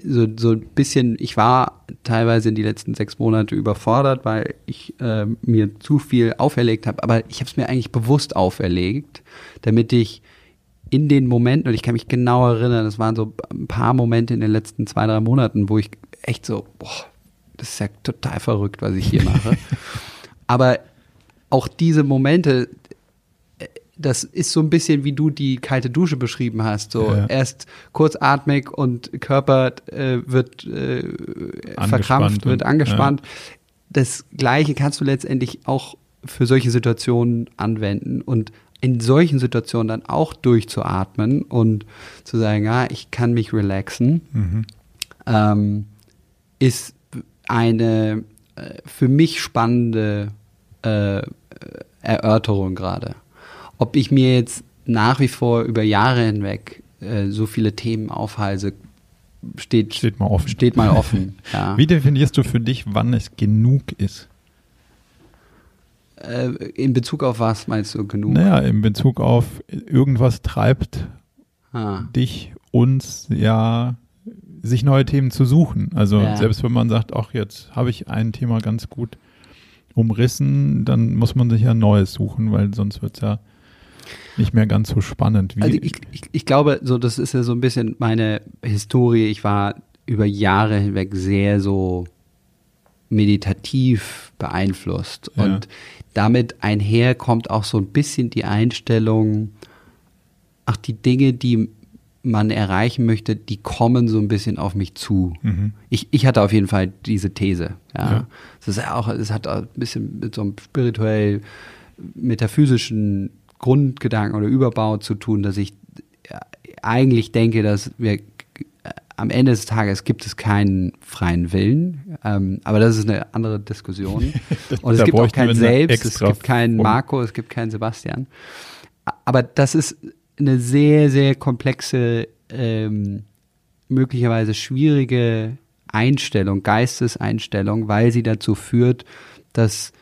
so, so ein bisschen, ich war teilweise in die letzten sechs Monate überfordert, weil ich äh, mir zu viel auferlegt habe, aber ich habe es mir eigentlich bewusst auferlegt, damit ich in den Momenten, und ich kann mich genau erinnern, das waren so ein paar Momente in den letzten zwei, drei Monaten, wo ich echt so, boah, das ist ja total verrückt, was ich hier mache. Aber auch diese Momente, das ist so ein bisschen wie du die kalte Dusche beschrieben hast. So ja. erst kurzatmig und Körper äh, wird äh, verkrampft, wird angespannt. Ja. Das Gleiche kannst du letztendlich auch für solche Situationen anwenden und in solchen Situationen dann auch durchzuatmen und zu sagen, ja, ich kann mich relaxen, mhm. ähm, ist eine äh, für mich spannende äh, Erörterung gerade ob ich mir jetzt nach wie vor über Jahre hinweg äh, so viele Themen aufhalse, steht, steht mal offen. Steht mal offen ja. Wie definierst du für dich, wann es genug ist? Äh, in Bezug auf was meinst du genug? Naja, in Bezug auf irgendwas treibt ah. dich, uns ja sich neue Themen zu suchen. Also ja. selbst wenn man sagt, ach jetzt habe ich ein Thema ganz gut umrissen, dann muss man sich ja Neues suchen, weil sonst wird es ja nicht mehr ganz so spannend wie. Also ich, ich, ich glaube, so das ist ja so ein bisschen meine Historie. Ich war über Jahre hinweg sehr so meditativ beeinflusst. Ja. Und damit einher kommt auch so ein bisschen die Einstellung, ach, die Dinge, die man erreichen möchte, die kommen so ein bisschen auf mich zu. Mhm. Ich, ich hatte auf jeden Fall diese These. Ja. ja. Das ist auch, es hat auch ein bisschen mit so einem spirituell metaphysischen Grundgedanken oder Überbau zu tun, dass ich eigentlich denke, dass wir am Ende des Tages gibt es keinen freien Willen, ähm, aber das ist eine andere Diskussion. Und es gibt auch kein Selbst, es gibt keinen Marco, es gibt keinen Sebastian. Aber das ist eine sehr, sehr komplexe, ähm, möglicherweise schwierige Einstellung, Geisteseinstellung, weil sie dazu führt, dass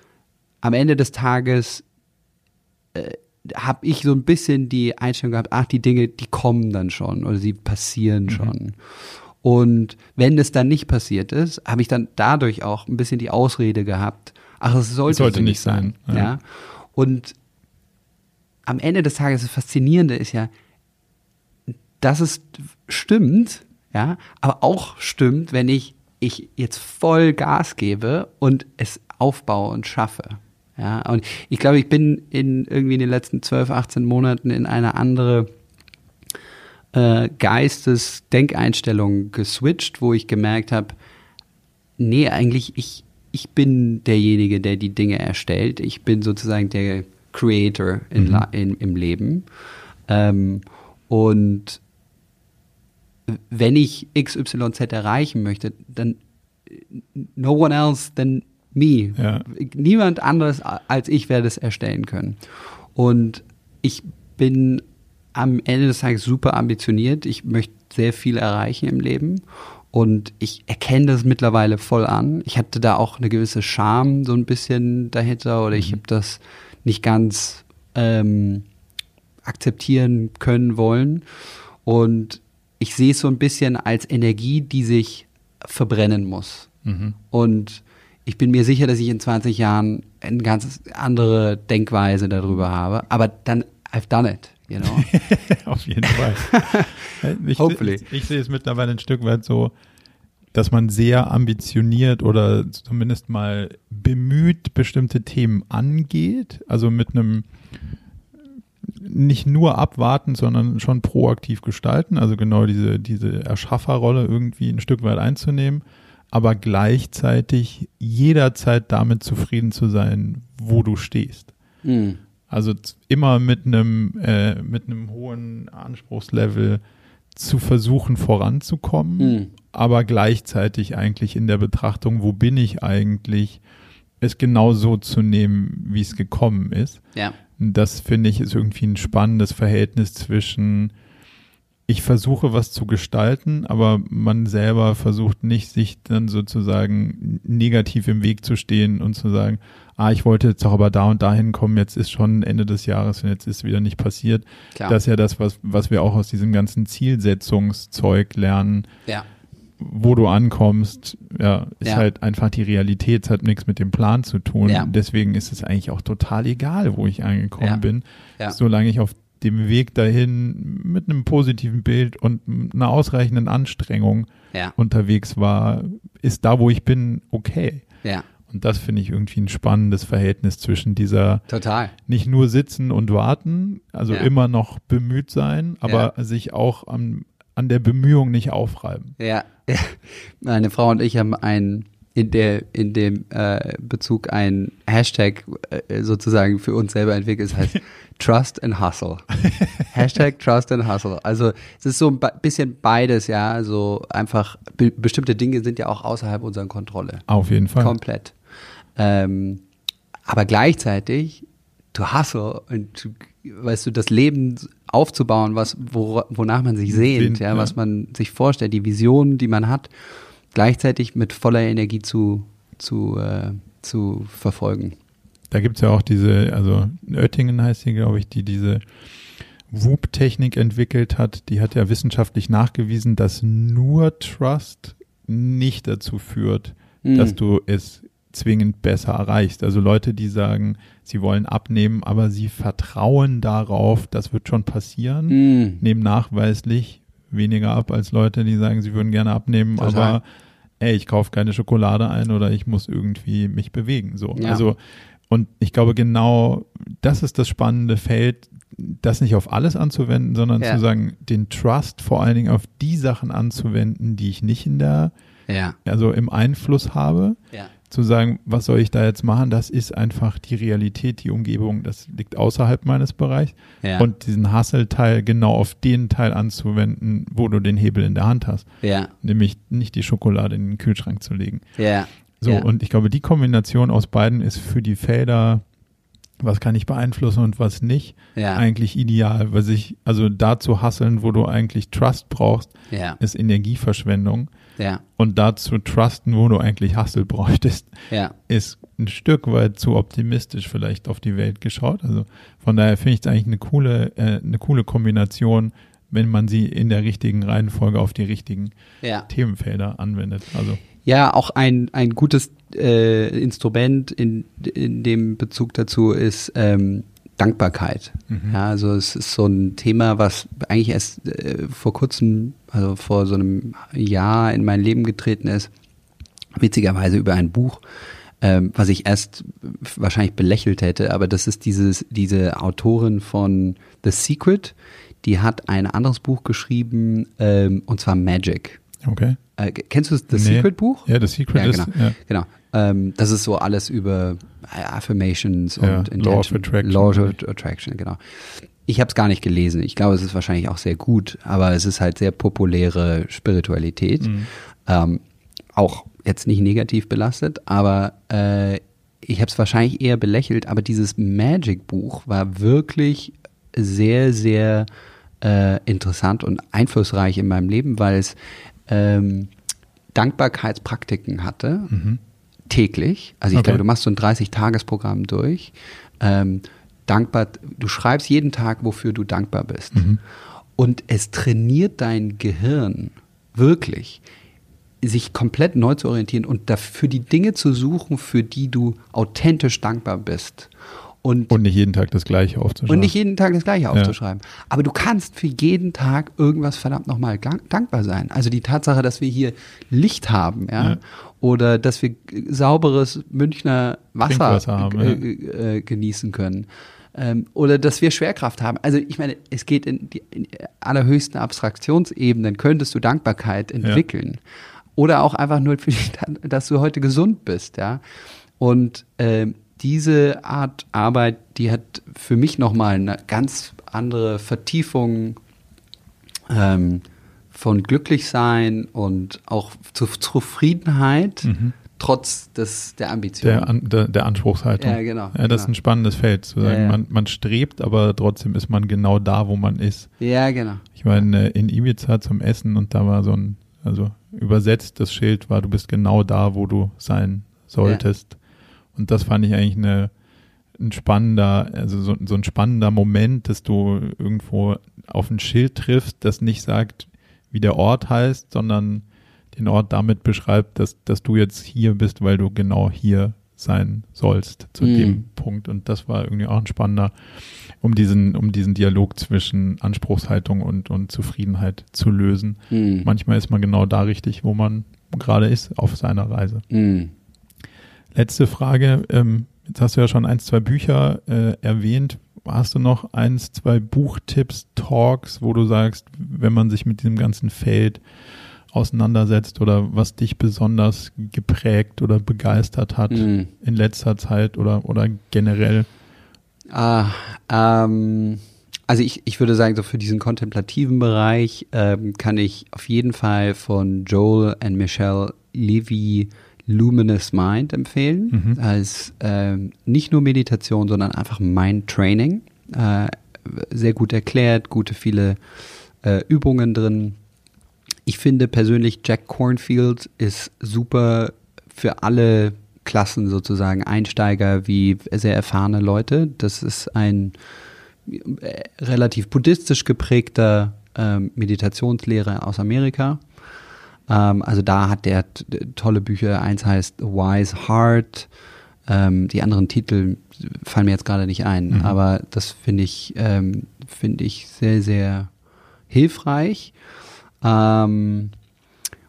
am Ende des Tages äh, habe ich so ein bisschen die Einstellung gehabt, ach, die Dinge, die kommen dann schon oder sie passieren mhm. schon. Und wenn es dann nicht passiert ist, habe ich dann dadurch auch ein bisschen die Ausrede gehabt, ach, es sollte, sollte nicht sein. sein. Ja. ja. Und am Ende des Tages, das Faszinierende ist ja, dass es stimmt, ja, aber auch stimmt, wenn ich, ich jetzt voll Gas gebe und es aufbaue und schaffe. Ja, und ich glaube, ich bin in irgendwie in den letzten 12, 18 Monaten in eine andere äh, Geistes-Denkeinstellung geswitcht, wo ich gemerkt habe, nee, eigentlich ich, ich bin derjenige, der die Dinge erstellt. Ich bin sozusagen der Creator in, mhm. in im Leben. Ähm, und wenn ich XYZ erreichen möchte, dann no one else than Me. Ja. Niemand anderes als ich werde es erstellen können. Und ich bin am Ende des Tages super ambitioniert. Ich möchte sehr viel erreichen im Leben. Und ich erkenne das mittlerweile voll an. Ich hatte da auch eine gewisse Scham so ein bisschen dahinter oder ich mhm. habe das nicht ganz ähm, akzeptieren können wollen. Und ich sehe es so ein bisschen als Energie, die sich verbrennen muss. Mhm. Und ich bin mir sicher, dass ich in 20 Jahren eine ganz andere Denkweise darüber habe. Aber dann, I've done it, you know. Auf jeden Fall. ich, Hopefully. Ich, ich, sehe es mittlerweile ein Stück weit so, dass man sehr ambitioniert oder zumindest mal bemüht bestimmte Themen angeht. Also mit einem nicht nur abwarten, sondern schon proaktiv gestalten. Also genau diese, diese Erschafferrolle irgendwie ein Stück weit einzunehmen aber gleichzeitig jederzeit damit zufrieden zu sein, wo du stehst. Mhm. Also immer mit einem äh, mit einem hohen Anspruchslevel zu versuchen voranzukommen, mhm. aber gleichzeitig eigentlich in der Betrachtung, wo bin ich eigentlich, es genau so zu nehmen, wie es gekommen ist. Ja. Das finde ich ist irgendwie ein spannendes Verhältnis zwischen ich versuche was zu gestalten, aber man selber versucht nicht, sich dann sozusagen negativ im Weg zu stehen und zu sagen, ah, ich wollte jetzt auch aber da und dahin kommen, jetzt ist schon Ende des Jahres und jetzt ist wieder nicht passiert. Klar. Das ist ja das, was, was wir auch aus diesem ganzen Zielsetzungszeug lernen. Ja. Wo du ankommst, ja, ist ja. halt einfach die Realität, es hat nichts mit dem Plan zu tun. Ja. Deswegen ist es eigentlich auch total egal, wo ich angekommen bin, solange ich auf dem Weg dahin mit einem positiven Bild und einer ausreichenden Anstrengung ja. unterwegs war, ist da, wo ich bin, okay. Ja. Und das finde ich irgendwie ein spannendes Verhältnis zwischen dieser Total. nicht nur sitzen und warten, also Ja. immer noch bemüht sein, aber sich auch an, an der Bemühung nicht aufreiben. Ja. Meine Frau und ich haben ein in der in dem äh, Bezug ein Hashtag äh, sozusagen für uns selber entwickelt. Es heißt Trust and Hustle. Hashtag Trust and Hustle. Also es ist so ein bisschen beides, ja. Also einfach be bestimmte Dinge sind ja auch außerhalb unserer Kontrolle. Auf jeden Fall. Komplett. Ähm, aber gleichzeitig, to hustle und weißt du, das Leben aufzubauen, was, wo, wonach man sich sehnt, Sehnt, ja, ja. was man sich vorstellt, die Visionen, die man hat, gleichzeitig mit voller Energie zu, zu, äh, zu verfolgen. Da gibt's ja auch diese, also Oettingen heißt sie, glaube ich, die diese WUP-Technik entwickelt hat. Die hat ja wissenschaftlich nachgewiesen, dass nur Trust nicht dazu führt, Mhm. dass du es zwingend besser erreichst. Also Leute, die sagen, sie wollen abnehmen, aber sie vertrauen darauf, das wird schon passieren, Mm. nehmen nachweislich weniger ab als Leute, die sagen, sie würden gerne abnehmen, Total. aber ey, ich kaufe keine Schokolade ein oder ich muss irgendwie mich bewegen. So. Ja. Also, und ich glaube, genau das ist das spannende Feld, das nicht auf alles anzuwenden, sondern Ja. zu sagen, den Trust vor allen Dingen auf die Sachen anzuwenden, die ich nicht in der, Ja, also im Einfluss habe ja, zu sagen, was soll ich da jetzt machen, das ist einfach die Realität, die Umgebung, das liegt außerhalb meines Bereichs. ja, Und diesen Hustle-Teil genau auf den Teil anzuwenden, wo du den Hebel in der Hand hast. ja, Nämlich nicht die Schokolade in den Kühlschrank zu legen. ja, So, und ich glaube, die Kombination aus beiden ist für die Felder, was kann ich beeinflussen und was nicht, eigentlich ideal. Weil sich, also da zu hasseln, wo du eigentlich Trust brauchst, ist Energieverschwendung. Ja, Und da zu trusten, wo du eigentlich Hustle bräuchtest, ja, ist ein Stück weit zu optimistisch vielleicht auf die Welt geschaut. Also von daher finde ich es eigentlich eine coole, äh, eine coole Kombination, wenn man sie in der richtigen Reihenfolge auf die richtigen ja. Themenfelder anwendet. Also Ja, auch ein, ein gutes äh, Instrument in, in dem Bezug dazu ist ähm, Dankbarkeit. Mhm. Ja, also es ist so ein Thema, was eigentlich erst äh, vor kurzem, also vor so einem Jahr in mein Leben getreten ist, witzigerweise über ein Buch, ähm, was ich erst wahrscheinlich belächelt hätte, aber das ist dieses, diese Autorin von The Secret, die hat ein anderes Buch geschrieben, ähm, und zwar Magic. Okay. Äh, kennst du das Nee. Secret Buch? Ja, das Secret Ja, ist genau. ja, Genau. Ähm, das ist so alles über äh, Affirmations Ja, und Law of Intention. Attraction. Law of Attraction, genau. Ich habe es gar nicht gelesen. Ich glaube, es ist wahrscheinlich auch sehr gut, aber es ist halt sehr populäre Spiritualität. Mhm. Ähm, auch jetzt nicht negativ belastet, aber äh, ich habe es wahrscheinlich eher belächelt, aber dieses Magic-Buch war wirklich sehr, sehr äh, interessant und einflussreich in meinem Leben, weil es ähm, Dankbarkeitspraktiken hatte, Mhm. täglich. Also ich Okay. glaube, du machst so ein 30-Tages-Programm durch. Ähm, dankbar, du schreibst jeden Tag, wofür du dankbar bist. Mhm. Und es trainiert dein Gehirn wirklich, sich komplett neu zu orientieren und dafür die Dinge zu suchen, für die du authentisch dankbar bist. Und, Und nicht jeden Tag das Gleiche aufzuschreiben. und nicht jeden Tag das Gleiche aufzuschreiben. Aber du kannst für jeden Tag irgendwas verdammt nochmal dankbar sein. Also die Tatsache, dass wir hier Licht haben, ja, Ja. oder dass wir sauberes Münchner Wasser, haben, äh, ja. äh, genießen können. Ähm, oder dass wir Schwerkraft haben. Also ich meine, es geht in die in allerhöchsten Abstraktionsebenen, könntest du Dankbarkeit entwickeln. Oder auch einfach nur, für die, dass du heute gesund bist, ja. Und ähm, diese Art Arbeit, die hat für mich nochmal eine ganz andere Vertiefung ähm, von Glücklichsein und auch zu Zufriedenheit, Mhm. trotz des, der Ambition. der, An, der, der Anspruchshaltung. Ja, genau, Ja, das ist genau. ein spannendes Feld, zu sagen, Ja, ja. Man, man strebt, aber trotzdem ist man genau da, wo man ist. ja, genau. Ich meine, in Ibiza zum Essen und da war so ein, also übersetzt das Schild war, du bist genau da, wo du sein solltest. Und das fand ich eigentlich eine, ein spannender, also so, so ein spannender Moment, dass du irgendwo auf ein Schild triffst, das nicht sagt, wie der Ort heißt, sondern den Ort damit beschreibt, dass, dass du jetzt hier bist, weil du genau hier sein sollst zu Mhm. dem Punkt. Und das war irgendwie auch ein spannender um diesen, um diesen Dialog zwischen Anspruchshaltung und, und Zufriedenheit zu lösen. Mhm. Manchmal ist man genau da richtig, wo man gerade ist auf seiner Reise. Mhm. Letzte Frage. Ähm, jetzt hast du ja schon ein, zwei Bücher äh, erwähnt. Hast du noch eins, zwei Buchtipps, Talks, wo du sagst, wenn man sich mit diesem ganzen Feld auseinandersetzt oder was dich besonders geprägt oder begeistert hat mm. in letzter Zeit oder, oder generell? Ah, ähm, also ich, ich würde sagen, so für diesen kontemplativen Bereich ähm, kann ich auf jeden Fall von Joel und Michelle Levy Luminous Mind empfehlen. Mhm. Als ähm, nicht nur Meditation, sondern einfach Mind Training. Äh, sehr gut erklärt, gute viele äh, Übungen drin. Ich finde persönlich Jack Cornfield ist super für alle Klassen sozusagen, Einsteiger wie sehr erfahrene Leute. Das ist ein äh, relativ buddhistisch geprägter äh, Meditationslehrer aus Amerika. Ähm, also da hat der tolle Bücher. Eins heißt Wise Heart. Ähm, die anderen Titel fallen mir jetzt gerade nicht ein, mhm. aber das finde ich, ähm, finde ich sehr, sehr hilfreich. Ähm,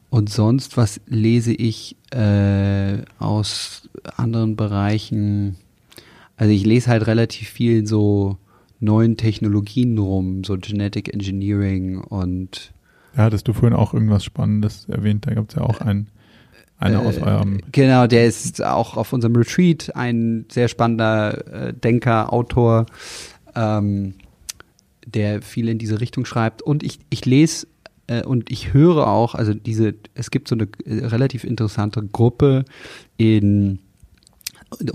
und sonst, was lese ich äh, aus anderen Bereichen? Also ich lese halt relativ viel so neuen Technologien rum, so Genetic Engineering und ja, hattest du vorhin auch irgendwas Spannendes erwähnt, da gab es ja auch einen, einer äh, aus eurem. Genau, der ist auch auf unserem Retreat ein sehr spannender äh, Denker, Autor, ähm, der viel in diese Richtung schreibt. Und ich, ich lese äh, und ich höre auch, also diese, es gibt so eine äh, relativ interessante Gruppe in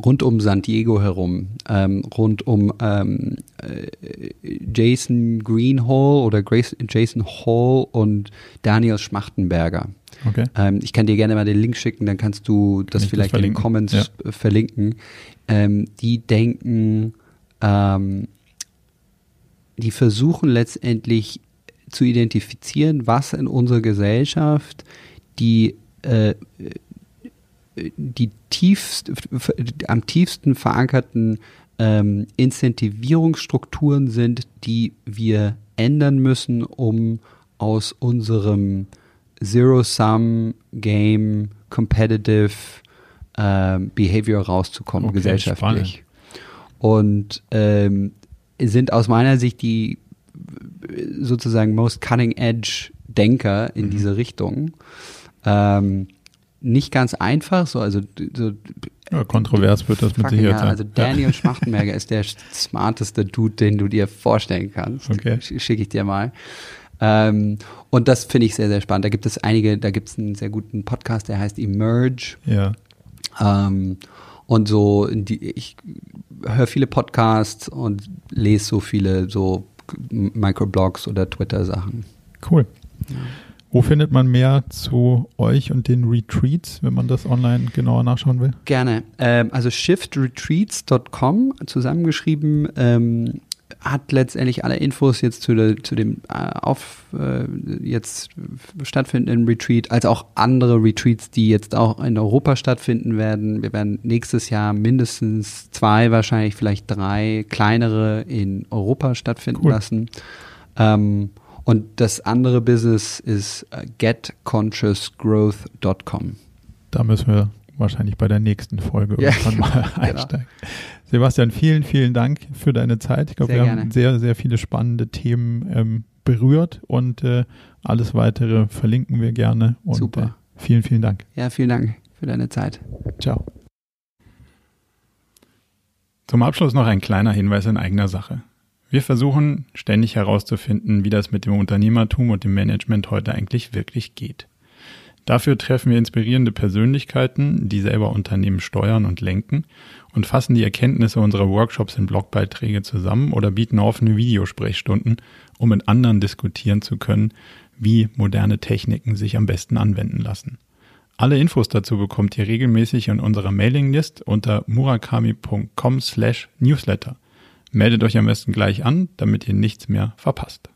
rund um San Diego herum, ähm, rund um ähm, äh, Jason Greenhall oder Grace, Jason Hall und Daniel Schmachtenberger. Okay. Ähm, ich kann dir gerne mal den Link schicken, dann kannst du das kann vielleicht das in den Comments ja. verlinken. Ähm, die denken, ähm, die versuchen letztendlich zu identifizieren, was in unserer Gesellschaft die äh, die tiefst, am tiefsten verankerten ähm, Incentivierungsstrukturen sind, die wir ändern müssen, um aus unserem Zero-Sum-Game Competitive äh, Behavior rauszukommen, okay, gesellschaftlich. Spannend. Und ähm, sind aus meiner Sicht die sozusagen most cutting edge Denker in mhm. diese Richtung. Ähm, nicht ganz einfach, so also so, ja, kontrovers wird das mit Sicherheit sein. Also Daniel ja. Schmachtenberger ist der smarteste Dude, den du dir vorstellen kannst. Okay. Schicke ich dir mal. Ähm, und das finde ich sehr, sehr spannend. Da gibt es einige, da gibt es einen sehr guten Podcast, der heißt Emerge. Ja. Ähm, und so, die, ich höre viele Podcasts und lese so viele so Microblogs oder Twitter-Sachen. Cool. Ja. Wo findet man mehr zu euch und den Retreats, wenn man das online genauer nachschauen will? Gerne. Ähm, also shiftretreats.com zusammengeschrieben ähm, hat letztendlich alle Infos jetzt zu, der, zu dem äh, auf äh, jetzt stattfindenden Retreat, als auch andere Retreats, die jetzt auch in Europa stattfinden werden. Wir werden nächstes Jahr mindestens zwei, wahrscheinlich vielleicht drei kleinere in Europa stattfinden cool. lassen. Ähm, und das andere Business ist äh, getconsciousgrowth.com. Da müssen wir wahrscheinlich bei der nächsten Folge ja, irgendwann mal genau. einsteigen. Sebastian, vielen, vielen Dank für deine Zeit. Ich glaube, wir gerne. haben sehr, sehr viele spannende Themen ähm, berührt und äh, alles weitere verlinken wir gerne. Und, Super. Äh, vielen, vielen Dank. Ja, vielen Dank für deine Zeit. Ciao. Zum Abschluss noch ein kleiner Hinweis in eigener Sache. Wir versuchen ständig herauszufinden, wie das mit dem Unternehmertum und dem Management heute eigentlich wirklich geht. Dafür treffen wir inspirierende Persönlichkeiten, die selber Unternehmen steuern und lenken und fassen die Erkenntnisse unserer Workshops in Blogbeiträge zusammen oder bieten offene Videosprechstunden, um mit anderen diskutieren zu können, wie moderne Techniken sich am besten anwenden lassen. Alle Infos dazu bekommt ihr regelmäßig in unserer Mailinglist unter murakami.com slash newsletter. Meldet euch am besten gleich an, damit ihr nichts mehr verpasst.